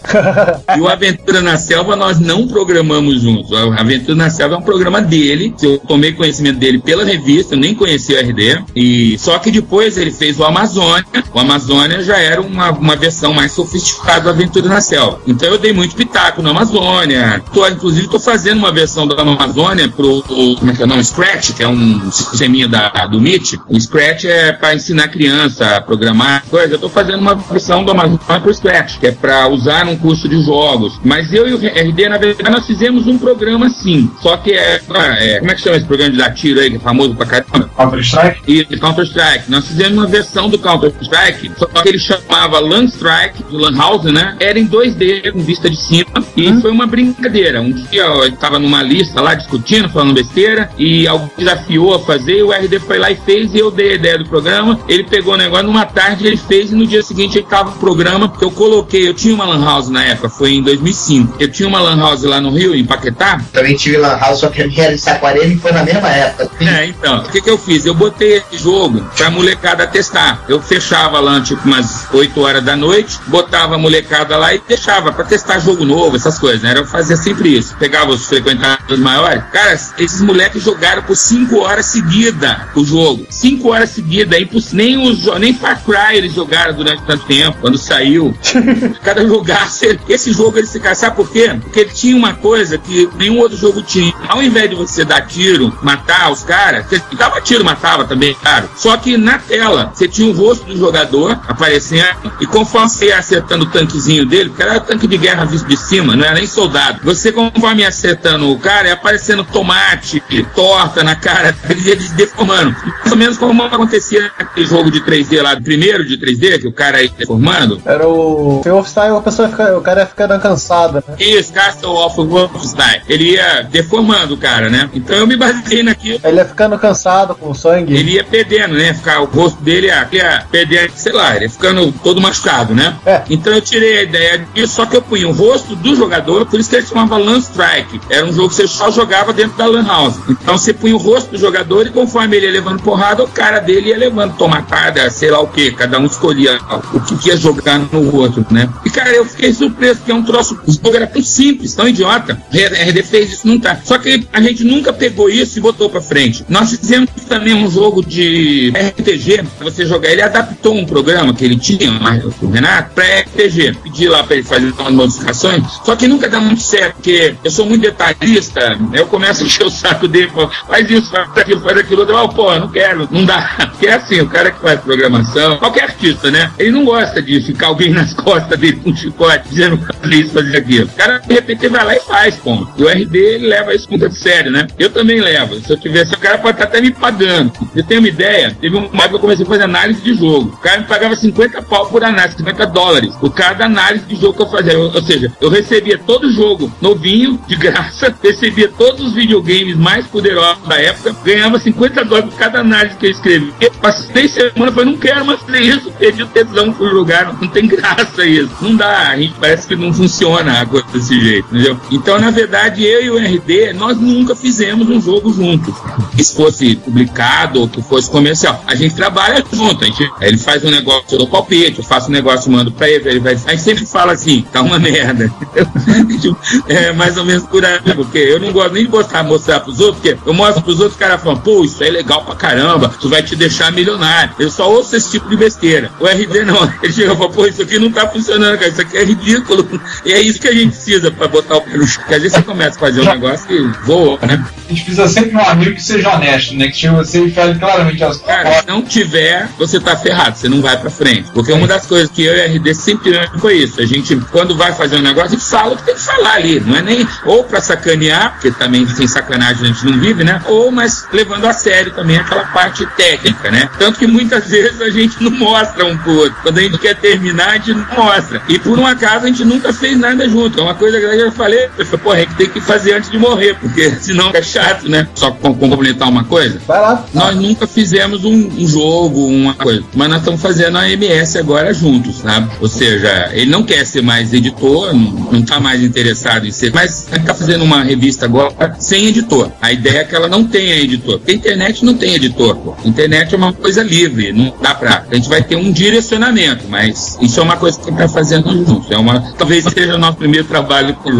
[laughs] e o Aventura na Selva nós não programamos juntos. O Aventura na Selva é um programa dele. Eu tomei conhecimento dele pela revista, eu nem conhecia o RD. E só que depois ele fez o Amazônia. O Amazônia já era uma, uma versão mais sofisticada do Aventura na Selva. Então eu dei muito pitaco no Amazônia. Tô, inclusive estou fazendo uma versão da Amazônia pro, pro, como é que é o nome? Scratch, que é um sisteminha da, do MIT. O Scratch é para ensinar criança a programar coisa. Eu estou fazendo uma versão do Amazônia pro Scratch, que é para usar num curso de jogos. Mas eu e o RD, na verdade, nós fizemos um programa sim. Só que é, é como é que chama esse programa de dar tiro aí, que é famoso pra caramba? Counter-Strike? E Counter-Strike. Nós fizemos uma versão do Counter-Strike, só que ele chamava Land Strike, do Lan House, né? Era em 2D, com vista de cima, e hum. foi uma brincadeira. Um dia eu estava numa lista lá discutindo, falando besteira, e alguém desafiou a fazer, e o RD foi lá e fez, e eu dei a ideia do programa. Ele pegou o negócio, numa tarde ele fez, e no dia seguinte ele tava no programa, que eu coloquei, eu tinha uma Lan House na época, foi em 2005. Eu tinha uma Lan House lá no Rio, em Paquetá. Também tive Lan House, só que a minha era em Saquarema e foi na mesma época. É, então, o que, que eu fiz? Eu botei esse jogo pra molecada testar. Eu fechava lá, tipo, umas 8 horas da noite, botava a molecada lá e deixava pra testar jogo novo, essas coisas, né? Eu fazia sempre isso. Pegava os frequentadores maiores. Cara, esses moleques jogaram por 5 horas seguidas o jogo. 5 horas seguidas, é. Nem, os, nem Far Cry eles jogaram durante tanto tempo, quando saiu. [laughs] Cada jogasse, esse jogo ele se sabe por quê? Porque ele tinha uma coisa que nenhum outro jogo tinha. Ao invés de você dar tiro, matar os caras, você dava tiro, matava também, claro. Só que na tela, você tinha o rosto do jogador aparecendo, e conforme você ia acertando o tanquezinho dele, porque era tanque de guerra visto de cima, não era nem soldado. Você, conforme ia acertando o cara, ia aparecendo tomate, torta na cara, ele ia deformando. Mais ou menos como acontecia naquele jogo de 3D lá, primeiro de 3D, que o cara ia deformando. Era o Wolfenstein, a pessoa fica, o cara ia ficando cansado, né? Isso, Castle of Wolfenstein. Ele ia deformando o cara, né? Então eu me baseei naquilo. Ele ia ficando cansado com sangue. Ele ia perdendo, né? Ficar, o rosto dele ia, ia perdendo, sei lá, ele ia ficando todo machucado, né? É. Então eu tirei a ideia disso, só que eu punha o rosto do jogador, por isso que ele chamava Land Strike. Era um jogo que você só jogava dentro da Lan House. Então você punha o rosto do jogador e conforme ele ia levando porrada, o cara dele ia levando tomatada, sei lá o que. Cada um escolhia o que ia jogar no outro, né? E cara, eu fiquei surpreso, que é um troço. O jogo era tão simples, tão idiota. RD fez isso, não tá. Só que a gente nunca pegou isso e botou pra frente. Nós fizemos também um jogo de RPG, pra você jogar. Ele adaptou um programa que ele tinha, o Renato, pra RPG. Pedi lá pra ele fazer umas modificações. Só que nunca dá muito certo, porque eu sou muito detalhista, eu começo a [laughs] encher o saco dele, faz isso, faz aquilo, faz aquilo. Eu falo, pô, não quero, não dá. [laughs] Porque é assim, o cara que faz programação, qualquer artista, né? Ele não gosta de ficar alguém nas [laughs] costas dele com um chicote dizendo fazer isso, fazer aquilo. O cara, de repente, vai lá e faz, pô. E o RD, ele leva isso muito sério, né? Eu também levo. Se eu tivesse, o cara pode estar até me pagando. Eu tenho uma ideia, teve uma época que eu comecei a fazer análise de jogo. O cara me pagava 50 pau por análise, 50 dólares. O cara da análise de jogo que eu fazia. ou seja, eu recebia todo jogo novinho, de [laughs] graça, recebia todos os videogames mais poderosos da época, ganhava 50 dólares por cada análise que eu escrevia. Passei semana, falei, não quero mais fazer isso, perdi o tesão por jogar, não tem [laughs] graça isso. Não dá, a gente parece que não funciona a coisa desse jeito, entendeu? Então, na verdade, eu e o RD, nós nunca fizemos um jogo juntos. Que fosse publicado ou que fosse comercial. A gente trabalha junto, a gente, ele faz um negócio, eu dou palpite, eu faço um negócio, mando pra ele, ele vai. A gente sempre fala assim, tá uma merda. [laughs] é mais ou menos por aí, porque eu não gosto nem de mostrar, mostrar pros outros, porque eu mostro pros outros, os caras falam, pô, isso aí é legal pra caramba, isso vai te deixar milionário. Eu só ouço esse tipo de besteira. O RD não, [laughs] ele chega e fala, pô, isso aqui não tá funcionando, cara, isso aqui é ridículo. E é isso que a gente precisa pra botar o pé no chão. Porque às vezes você começa a fazer um negócio que voa, né? A gente precisa sempre de um amigo que seja honesto, né? Que chega você e fale claramente as coisas. Cara, se não tiver, você tá ferrado, você não vai pra frente. Porque uma das coisas que eu e a RD sempre foi isso. A gente, quando vai fazer um negócio, a gente fala o que tem que falar ali. Não é nem ou pra sacanear, porque também sem sacanagem a gente não vive, né? Ou, mas levando a sério também aquela parte técnica, né? Tanto que muitas [laughs] vezes a gente não mostra um pro outro. Quando a gente quer terminar, a gente não mostra. E por um acaso a gente nunca fez nada junto. É uma coisa que eu falei, eu falei, porra, a gente tem que fazer antes de morrer, porque [laughs] senão é chato, né? Só complementar uma coisa. Vai lá. Nós nunca fizemos um, um jogo, uma coisa. Mas nós estamos fazendo a MM MS agora juntos, sabe? Ou seja, ele não quer ser mais editor, não, não tá mais interessado em ser, mas ele tá fazendo uma revista agora sem editor. A ideia é que ela não tenha editor. Porque a internet não tem editor, pô. A internet é uma coisa livre, não dá pra. A gente vai ter um direcionamento, mas isso é uma coisa que tá fazendo juntos. É uma, talvez seja o nosso primeiro trabalho por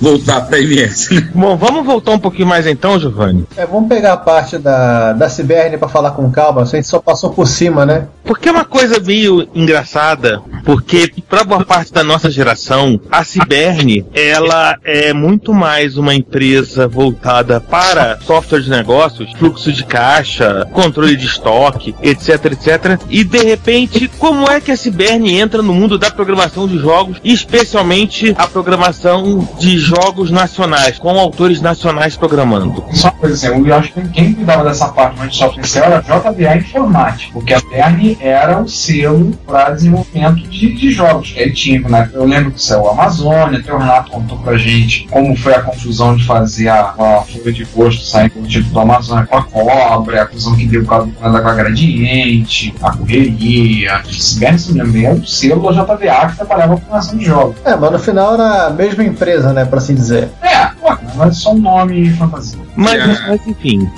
voltar pra MS. Né? Bom, vamos voltar um pouquinho mais então, Giovanni. É, vamos pegar a parte da, da Ciberne pra falar com calma, a gente só passou por cima, né? Porque é uma coisa meio engraçada, porque para boa parte da nossa geração, a Ciberne, ela é muito mais uma empresa voltada para software de negócios, fluxo de caixa, controle de estoque, etc, etc. E de repente, como é que a Ciberne entra no mundo da programação de jogos, especialmente a programação de jogos nacionais, com autores nacionais programando? Só coisa assim, eu acho que quem cuidava dessa parte mais de software era JBA Informática, porque a Ciberne era o selo para desenvolvimento de, de jogos que ele tinha, né? Eu lembro que saiu a Amazônia, até o Renato contou pra gente como foi a confusão de fazer a, a fuga de gosto sair com o título do Amazônia com a cobra, a confusão que deu com a, com a gradiente, a correria. Se bem se lembra, o selo da JVA que trabalhava com ação de jogos. É, mas no final era a mesma empresa, né, pra assim dizer. É, pô, mas é só um nome e fantasia. Mas, mas enfim,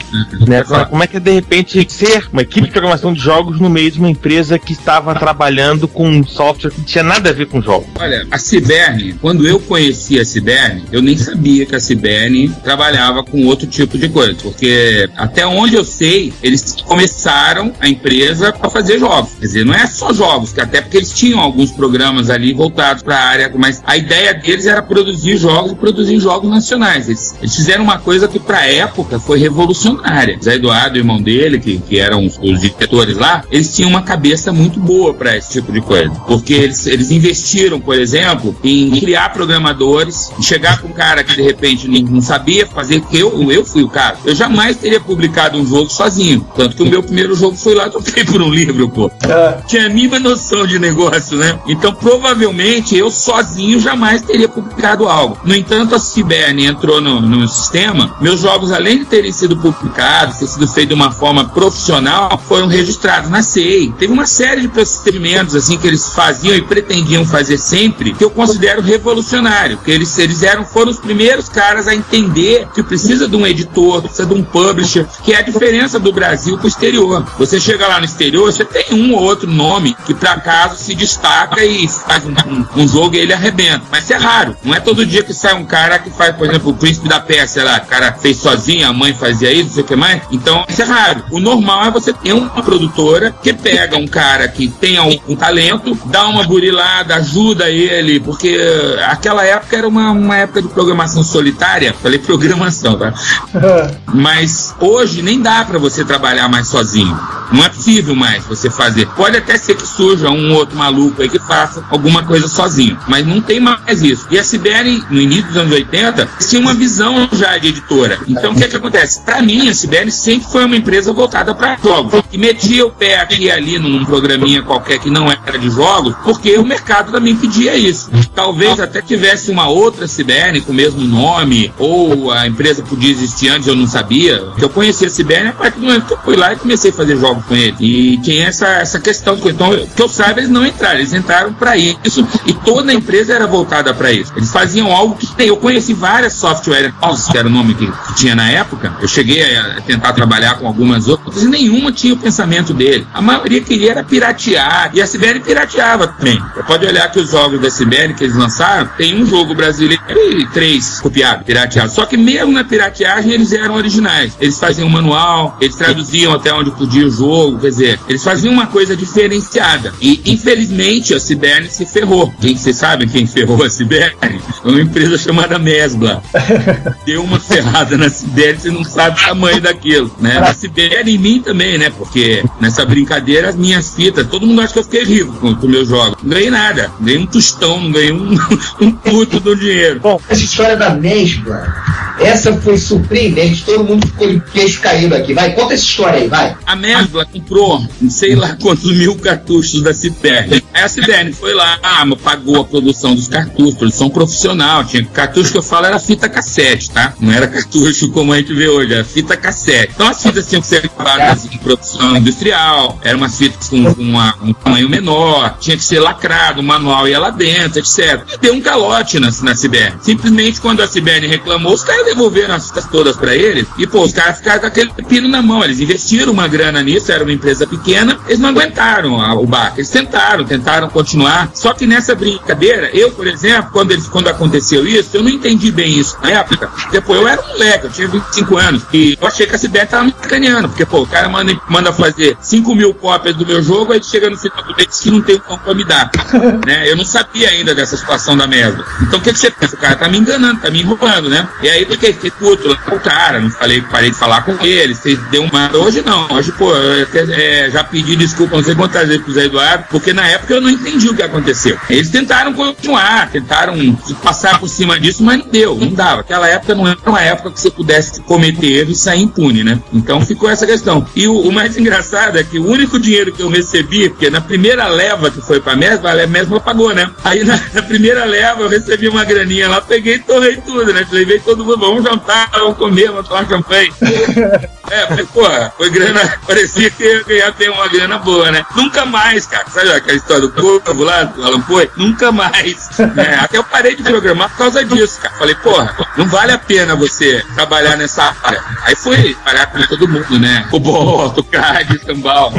né, como é que é de repente ser uma equipe de programação de jogos no meio de uma empresa que estava trabalhando com um software que tinha nada a ver com jogos? Olha, a Ciberne, quando eu conheci a Ciberne, eu nem sabia que a Ciberne trabalhava com outro tipo de coisa, porque até onde eu sei, eles começaram a empresa para fazer jogos. Quer dizer, não é só jogos, que até porque eles tinham alguns programas ali voltados para a área, mas a ideia deles era produzir jogos e produzir jogos nacionais. Eles, eles fizeram uma coisa que para época foi revolucionária. Zé Eduardo, irmão dele, que, que eram os, os diretores lá, eles tinham uma cabeça muito boa para esse tipo de coisa. Porque eles, eles investiram, por exemplo, em criar programadores, em chegar com um cara que de repente não, sabia fazer, porque eu, eu fui o cara. Eu jamais teria publicado um jogo sozinho. Tanto que o meu primeiro jogo foi lá, troquei por um livro, pô. Tinha a mínima noção de negócio, né? Então, provavelmente, eu sozinho jamais teria publicado algo. No entanto, a Ciberne entrou no, no sistema, meus jogos, além de terem sido publicados, ter sido feito de uma forma profissional, foram registrados na CEI. Teve uma série de procedimentos, assim, que eles faziam e pretendiam fazer sempre, que eu considero revolucionário, que eles, eles eram, foram os primeiros caras a entender que precisa de um editor, precisa de um publisher, que é a diferença do Brasil para o exterior. Você chega lá no exterior, você tem um ou outro nome que, por acaso, se destaca e faz um, um, um jogo e ele arrebenta. Mas é raro. Não é todo dia que sai um cara que faz, por exemplo, o Príncipe da sei lá, o cara fez sozinho, a mãe fazia isso, não sei o que mais. Então, isso é raro. O normal é você ter uma produtora que pega um cara que tenha um, um talento, dá uma burilada, ajuda ele, porque aquela época era uma, uma época de programação solitária. Falei programação, tá? [laughs] Mas hoje nem dá para você trabalhar mais sozinho. Não é possível mais você fazer. Pode até ser que surja um outro maluco aí que faça alguma coisa sozinho, mas não tem mais isso. E a Sibeli, no início dos anos 80, tinha uma visão já de editora. Então o que é que acontece? Para mim, a Sibeli sempre foi uma empresa voltada para jogos. E metia o pé aqui e ali num programinha qualquer que não era de jogos, porque o mercado também pedia isso. Talvez até tivesse uma outra Sibeli com o mesmo nome, ou a empresa podia existir antes, eu não sabia. Eu conheci a Sibeli a partir do momento que eu fui lá e comecei a fazer jogos com ele. E tinha essa, essa questão. Então, que eu saiba, eles não entraram, eles entraram para isso e toda a empresa era voltada para isso. Eles faziam algo que eu conheci várias software houses, que era o nome que, que, tinha na época. Eu cheguei a tentar trabalhar com algumas outras e nenhuma tinha o pensamento dele. A maioria queria era piratear e a Sibeli pirateava também. Você pode olhar que os jogos da Sibeli que eles lançaram, tem um jogo brasileiro e três copiados, pirateados. Só que mesmo na pirateagem eles eram originais. Eles faziam um manual, eles traduziam até onde podia o jogo, quer dizer, eles faziam uma coisa diferenciada. E infelizmente a Ciberne se ferrou. Quem vocês sabem quem ferrou a Ciberne? Uma empresa chamada Mesbla. [laughs] Deu uma ferrada na Ciberne, você não sabe o tamanho daquilo, né? A Ciberne em mim também, né? Porque nessa brincadeira as minhas fitas, todo mundo acha que eu fiquei rico com os meus jogos. Não ganhei nada, ganhei um tostão, não ganhei um, [laughs] um puto do dinheiro. Bom, essa história da Mesbla Essa foi surpreendente, todo mundo ficou de queixo caído aqui. Vai, conta essa história aí, vai. A Mesbla comprou sei lá quantos mil cartuchos da Ciberne. Aí a Ciberne foi lá, ah, pagou a produção dos cartuchos, produção profissional. Tinha cartucho que eu falo era fita cassete, tá? Não era cartucho como a gente vê hoje, era fita cassete. Então as fitas tinham que ser gravadas em produção industrial, eram umas fitas com, com uma, um tamanho menor, tinha que ser lacrado, o manual ia lá dentro, etc. E deu um calote na, na Ciberne. Simplesmente quando a Ciberne reclamou, os caras devolveram as fitas todas para eles e, pô, os caras ficaram com aquele pino na mão. Eles investiram uma grana nisso, era uma empresa pequena, eles não aguentaram a, o barco. Eles tentaram, tentaram continuar. Só que nessa brincadeira, eu, por exemplo, quando, eles, quando aconteceu isso, eu não entendi bem isso na época. Depois eu era um moleque, eu tinha 25 anos. E eu achei que a Ciberne tava me sacaneando, porque, pô, o cara manda, manda fazer 5 mil cópias do meu jogo, aí chega no final do mês que não tem o pão pra me dar. [laughs] né? Eu não sabia ainda dessa situação da merda. Então o que, que você pensa? O cara tá me enganando, tá me enrolando, né? E aí fiquei, fiquei puto lá com o cara, não falei, parei de falar com ele, vocês deu uma. Hoje não, hoje, pô, eu até, é, já pedi desculpa, não sei quantas vezes pro Zé Eduardo, porque na época eu não entendi o que aconteceu. Eles tentaram continuar, tentaram passar por cima disso, mas não deu, não dava. Aquela época não era uma época que você pudesse cometer erro e sair impune, né? Então ficou essa questão. E o, o mais engraçado é que o único dinheiro que eu recebi, porque na primeira leva que foi pra Mesma, a Mesma pagou, né? Aí na, na primeira leva eu recebi uma graninha lá, peguei e torrei tudo, né? Levei todo mundo, vamos jantar, vamos comer, vamos tomar champanhe. [laughs] é, falei, pô, foi grana, [laughs] parecia que ia ganhar ter uma grana boa, né? Nunca mais, cara. Sabe aquela história do corvo lá, do Alan Poe? Nunca mais. [laughs] Né? Até eu parei de programar por causa disso, cara. Falei, porra, não vale a pena você trabalhar nessa área. Aí fui parar com todo mundo, né? O Boto, o Card, Sambal.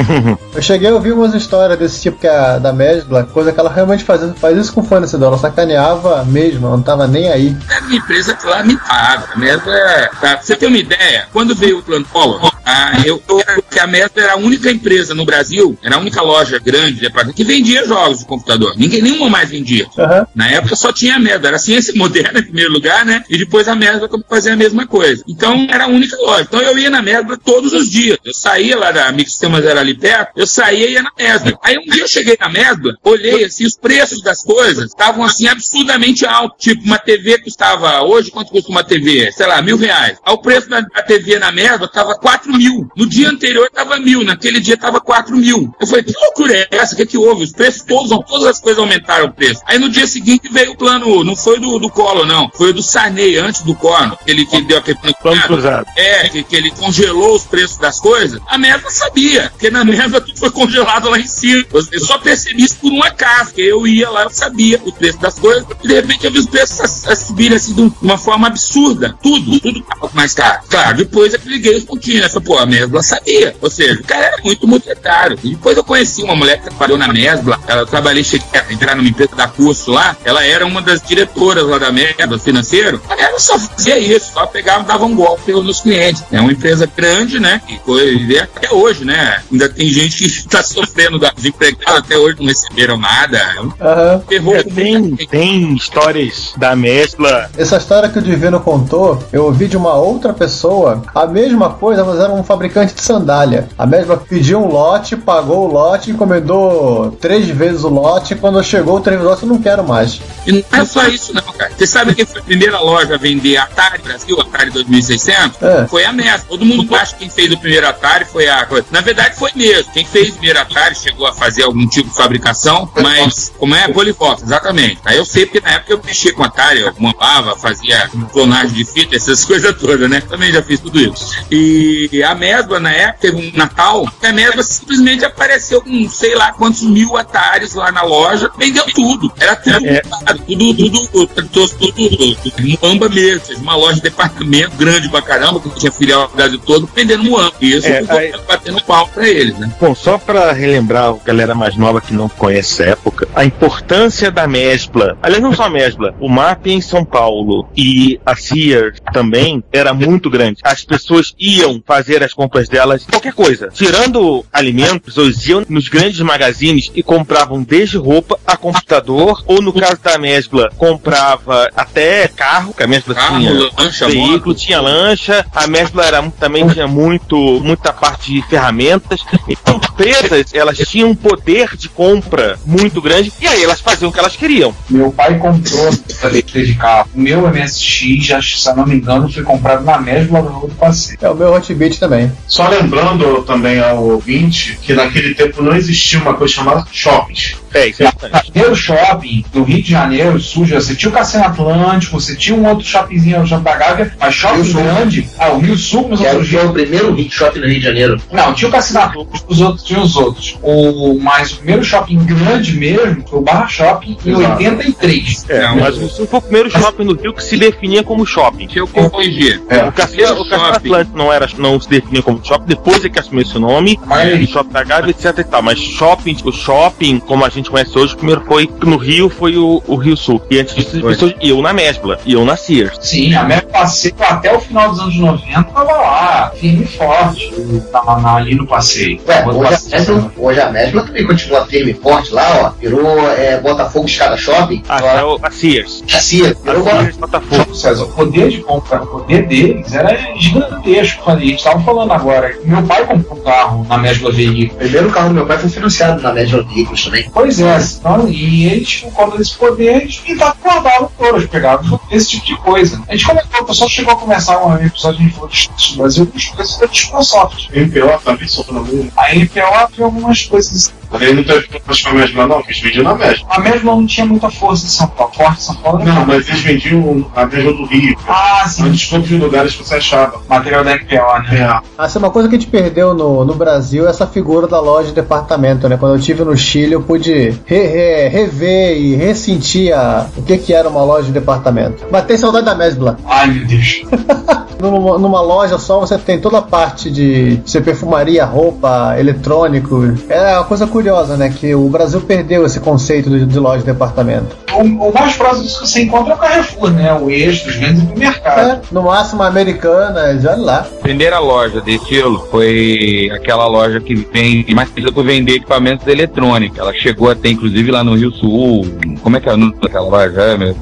Eu cheguei a ouvir umas histórias desse tipo que é da Mesbla, coisa que ela realmente faz, faz isso com fone, ela sacaneava mesmo, ela não tava nem aí. É uma empresa lamentável. A Mesbla é. Tá? Você tem uma ideia? Quando veio o plano Collor, ah, eu, eu, que a Mesbla era a única empresa no Brasil, era a única loja grande que vendia jogos de computador. Ninguém nenhuma mais vendia. Uhum. Na época só tinha a Mesbla, era a ciência moderna em primeiro lugar, né? E depois a Mesbla fazia a mesma coisa. Então era a única loja. Então eu ia na Mesbla todos os dias. Eu saía lá da Microsistemas era ali perto, eu saía e ia na Mesbla. Aí um dia eu cheguei na Mesbla, olhei assim, os preços das coisas estavam assim absurdamente altos. Tipo, uma TV custava, hoje quanto custa uma TV? Sei lá, mil reais. Aí o preço da, TV na Mesbla estava quatro mil. No dia anterior estava mil, naquele dia estava quatro mil. Eu falei, que loucura é essa? O que, que houve? Os preços todos, todas as coisas aumentaram o preço. Aí no dia seguinte veio o plano, não foi do, do Collor, não. Foi o do Sarney, antes do Collor. Aquele que deu aquele plano cruzado. É, que, que ele congelou os preços das coisas. A Mesbla sabia, porque na Mesbla tudo foi congelado lá em cima. Eu só percebi isso por um acaso, porque eu ia lá, eu sabia o preço das coisas, e de repente eu vi os preços subirem assim de uma forma absurda. Tudo, tudo mais caro. Claro, depois eu liguei os pontinhos, né? Pô, a Mesbla sabia. Ou seja, o cara era muito monetário. Depois eu conheci uma mulher que trabalhou na Mesbla, ela trabalhei, cheguei a entrar numa empresa da curso lá, ela era uma das diretoras lá da Mesbla financeiro, ela só fazia isso, só pegava, dava um golpe nos clientes. É uma empresa grande, né? E foi, até hoje, né? Ainda tem gente que está [laughs] sofrendo da desempregada, até hoje não receberam nada. Uhum. Errou É, tem, tem histórias da Mesbla. Essa história que o Divino contou, eu ouvi de uma outra pessoa, a mesma coisa, mas era um fabricante de sandália. A mesma pediu um lote, pagou o lote, encomendou três vezes o lote, e quando chegou o três vezes, eu não quero mais. E não é só isso, não, cara. Você sabe quem foi a primeira loja a vender Atari Brasil, Atari 2600? É. Foi a Mesbla. Todo mundo acha que quem fez o primeiro Atari foi a. Na verdade, foi mesmo. Quem fez o primeiro Atari chegou a fazer algum tipo de fabricação, mas como é? Polivox, exatamente. Aí eu sei porque na época eu mexia com Atari, eu montava, fazia clonagem de fita, essas [laughs] coisas todas, né? Também já fiz tudo isso. E a Mesbla, na época, teve um Natal, que a Mesbla simplesmente apareceu com sei lá quantos mil Ataris lá na loja, vendeu tudo. Era tudo, É. tudo, tudo, tudo, tudo, tudo, Muamba mesmo, uma loja de departamento grande pra caramba, que tinha filial no Brasil todo, vendendo Muamba. E isso É, aí- batendo pau pra eles, né? Bom, só para relembrar a galera mais nova que não conhece essa época, a importância da Mesbla, aliás, não só a Mesbla, o MAP em São Paulo e a Sears também era muito grande. As pessoas iam fazer as compras delas, qualquer coisa. Tirando alimentos, eles iam nos grandes magazines e compravam desde roupa a computador, ou no caso da Mesbla, comprava até carro, que a Mesbla Carro, tinha lancha, veículo, moto. tinha lancha, a Mesbla era, também tinha muito, muita parte de ferramentas. Então, empresas, elas tinham um poder de compra muito grande e aí elas faziam o que elas queriam. Meu pai comprou a letra de carro. O meu MSX já se eu não me engano, foi comprado na mesma loja do passeio. É o meu Hotbit também. Só lembrando também ao ouvinte que naquele tempo não existia uma coisa chamada shopping. É, isso é importante. Primeiro shopping do Rio de Janeiro, suja, você tinha o Cassino Atlântico, você tinha um outro shoppingzinho, o Shopping da Gávea, mas shopping Rio grande, ah, o Rio Sul começou Que a era o surgir. que é o primeiro hit shopping no Rio de Janeiro. Não, tinha o Cassino Atlântico, os outros tinham os outros. O, mas o primeiro shopping grande mesmo foi o Barra Shopping em Exato. 83. É, mas o Sul foi o primeiro shopping no Rio que se definia como shopping. Deixa eu corrigir. É. O Cassino, o Cassino Atlântico não, era, não se definia como shopping, depois é que assumiu esse nome, Mas- o shopping da Gávea, etc e tal. Mas shopping, o shopping, como a gente conhece hoje, o primeiro foi no Rio, foi o, o Rio Sul. E antes disso, as pessoas iam na Mesbla, iam na Sears. Sim, a Mega Passeio até o final dos anos 90 tava lá, firme e forte, tava na- ali no passeio. Ué, hoje a. Mesbla, hoje a Mesbla também continua firme e forte lá, ó. Virou é, Botafogo Escada Shopping. Até o, a Sears. A virou Botafogo. Sears Botafogo. César, o poder de compra, o poder deles era gigantesco. A gente estava falando agora. Meu pai comprou um carro na Mesbla Veículo. O primeiro carro do meu pai foi financiado na Mesbla Veículos também. Pois então, e eles, por conta desse poder, eles guardavam todos, pegavam esse tipo de coisa. A gente comentou, o pessoal chegou a começar um episódio de Influência do Brasil com as coisas da Microsoft. MPO também soltou na mão. A MPO tem algumas coisas. Ele não teve problemas com a Mesbla, não, que eles vendiam na Mesbla. A Mesbla não tinha muita força em São Paulo. Forte em São Paulo Não, mas eles vendiam a Mesbla do Rio. Ah, sim. Antes de todos os lugares que você achava. Material da MPO, né? É. Assim, uma coisa que a gente perdeu no, no Brasil é essa figura da loja de departamento, né? Quando eu estive no Chile, eu pude re- re- rever e ressentir a- o que, que era uma loja de departamento. Mas tem saudade da Mesbla. Ai, meu Deus. [laughs] Numa, numa loja só você tem toda a parte de você perfumaria, roupa, eletrônico. É uma coisa curiosa, né? Que o Brasil perdeu esse conceito de, de loja de departamento. O, o mais próximo disso que você encontra é o Carrefour, né? O eixo, os grandes supermercados. É, no máximo Americanas, olha lá. A primeira loja de estilo foi aquela loja que vende, mais conhecida por vender equipamentos eletrônicos. Ela chegou até, inclusive, lá no Rio Sul. Como é que é o nome daquela loja? É, né?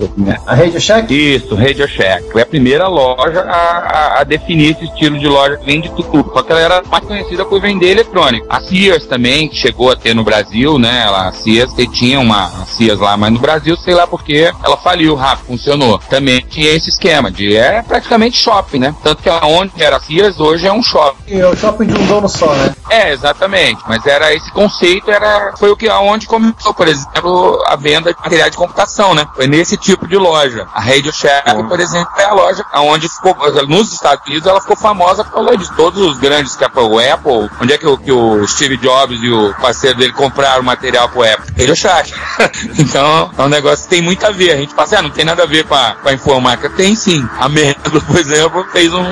A Radio Shack? Isso, Radio Shack. Foi a primeira loja a, a- a definir esse estilo de loja que vende tudo. Só que ela era mais conhecida por vender eletrônico. A Sears também, que chegou a ter no Brasil, né? Ela, a Sears que tinha uma a Sears lá, mas no Brasil, sei lá porque ela faliu rápido, funcionou. Também tinha esse esquema de é praticamente shopping, né? Tanto que onde era a Sears hoje é um shopping. É o shopping de um dono só, né? É, exatamente. Mas era esse conceito, era foi o que aonde começou, por exemplo, a venda de material de computação, né? Foi nesse tipo de loja. A Radio Shack, por exemplo, é a loja aonde ficou nos Estados Unidos, ela ficou famosa por causa disso. Todos os grandes que é o Apple, onde é que o, que o Steve Jobs e o parceiro dele compraram material pro Apple? Radio Shack. [laughs] então, é um negócio que tem muito a ver. A gente fala, assim, ah, não tem nada a ver com a, com a informática. Tem sim. A Merlo, por exemplo, fez um.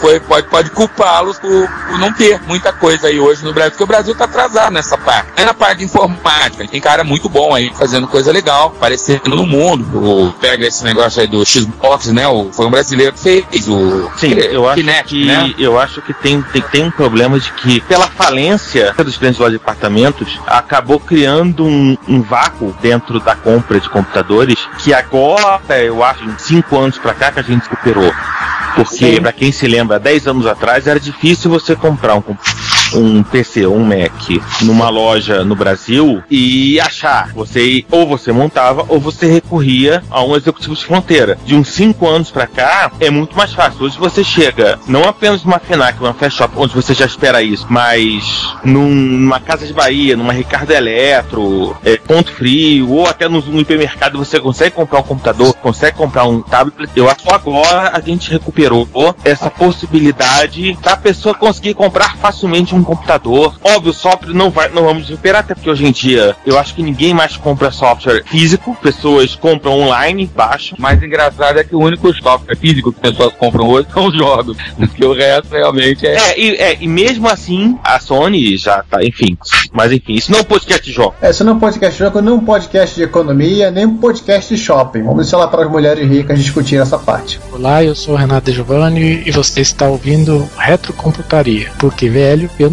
Foi, pode pode culpá-los por, por não ter muita coisa aí hoje no Brasil, porque o Brasil tá atrasado nessa parte. É na parte de informática. Tem cara muito bom aí fazendo coisa legal, aparecendo no mundo. O, pega esse negócio aí do Xbox, né? O, foi um brasileiro que fez o Sim, eu acho Kinect, que né? eu acho que tem, tem, tem um problema de que pela falência dos grandes lojas de departamentos acabou criando um, um vácuo dentro da compra de computadores que agora eu acho em cinco anos pra cá que a gente recuperou. Porque, pra quem se lembra, 10 anos atrás era difícil você comprar um, comp- um PC ou um Mac numa loja no Brasil e achar. Você ou você montava ou você recorria a um executivo de fronteira. De uns 5 anos pra cá é muito mais fácil. Hoje você chega não apenas numa FENAC, numa Fast Shop, onde você já espera isso, mas num- numa Casa de Bahia, numa Ricardo Eletro, é, Ponto Frio, ou até no, no hipermercado você consegue comprar um computador, consegue comprar um tablet. Eu acho que agora a gente recuperou essa possibilidade da pessoa conseguir comprar facilmente um computador. Óbvio, o software não vai, não vamos recuperar, até porque hoje em dia eu acho que ninguém mais compra software físico, pessoas compram online, baixam. O mais engraçado é que o único software físico que as pessoas compram hoje [laughs] são os jogos. Porque o resto realmente é. É, e, é, e mesmo assim, a Sony já tá, enfim. Mas enfim, isso não é um podcast de jogo. É, isso não é um podcast de jogo, nem um podcast de economia, nem um podcast de shopping. Vamos deixar lá para as mulheres ricas discutir essa parte. Olá, eu sou o Renato De Giovanni e você está ouvindo Retrocomputaria. Porque velho, eu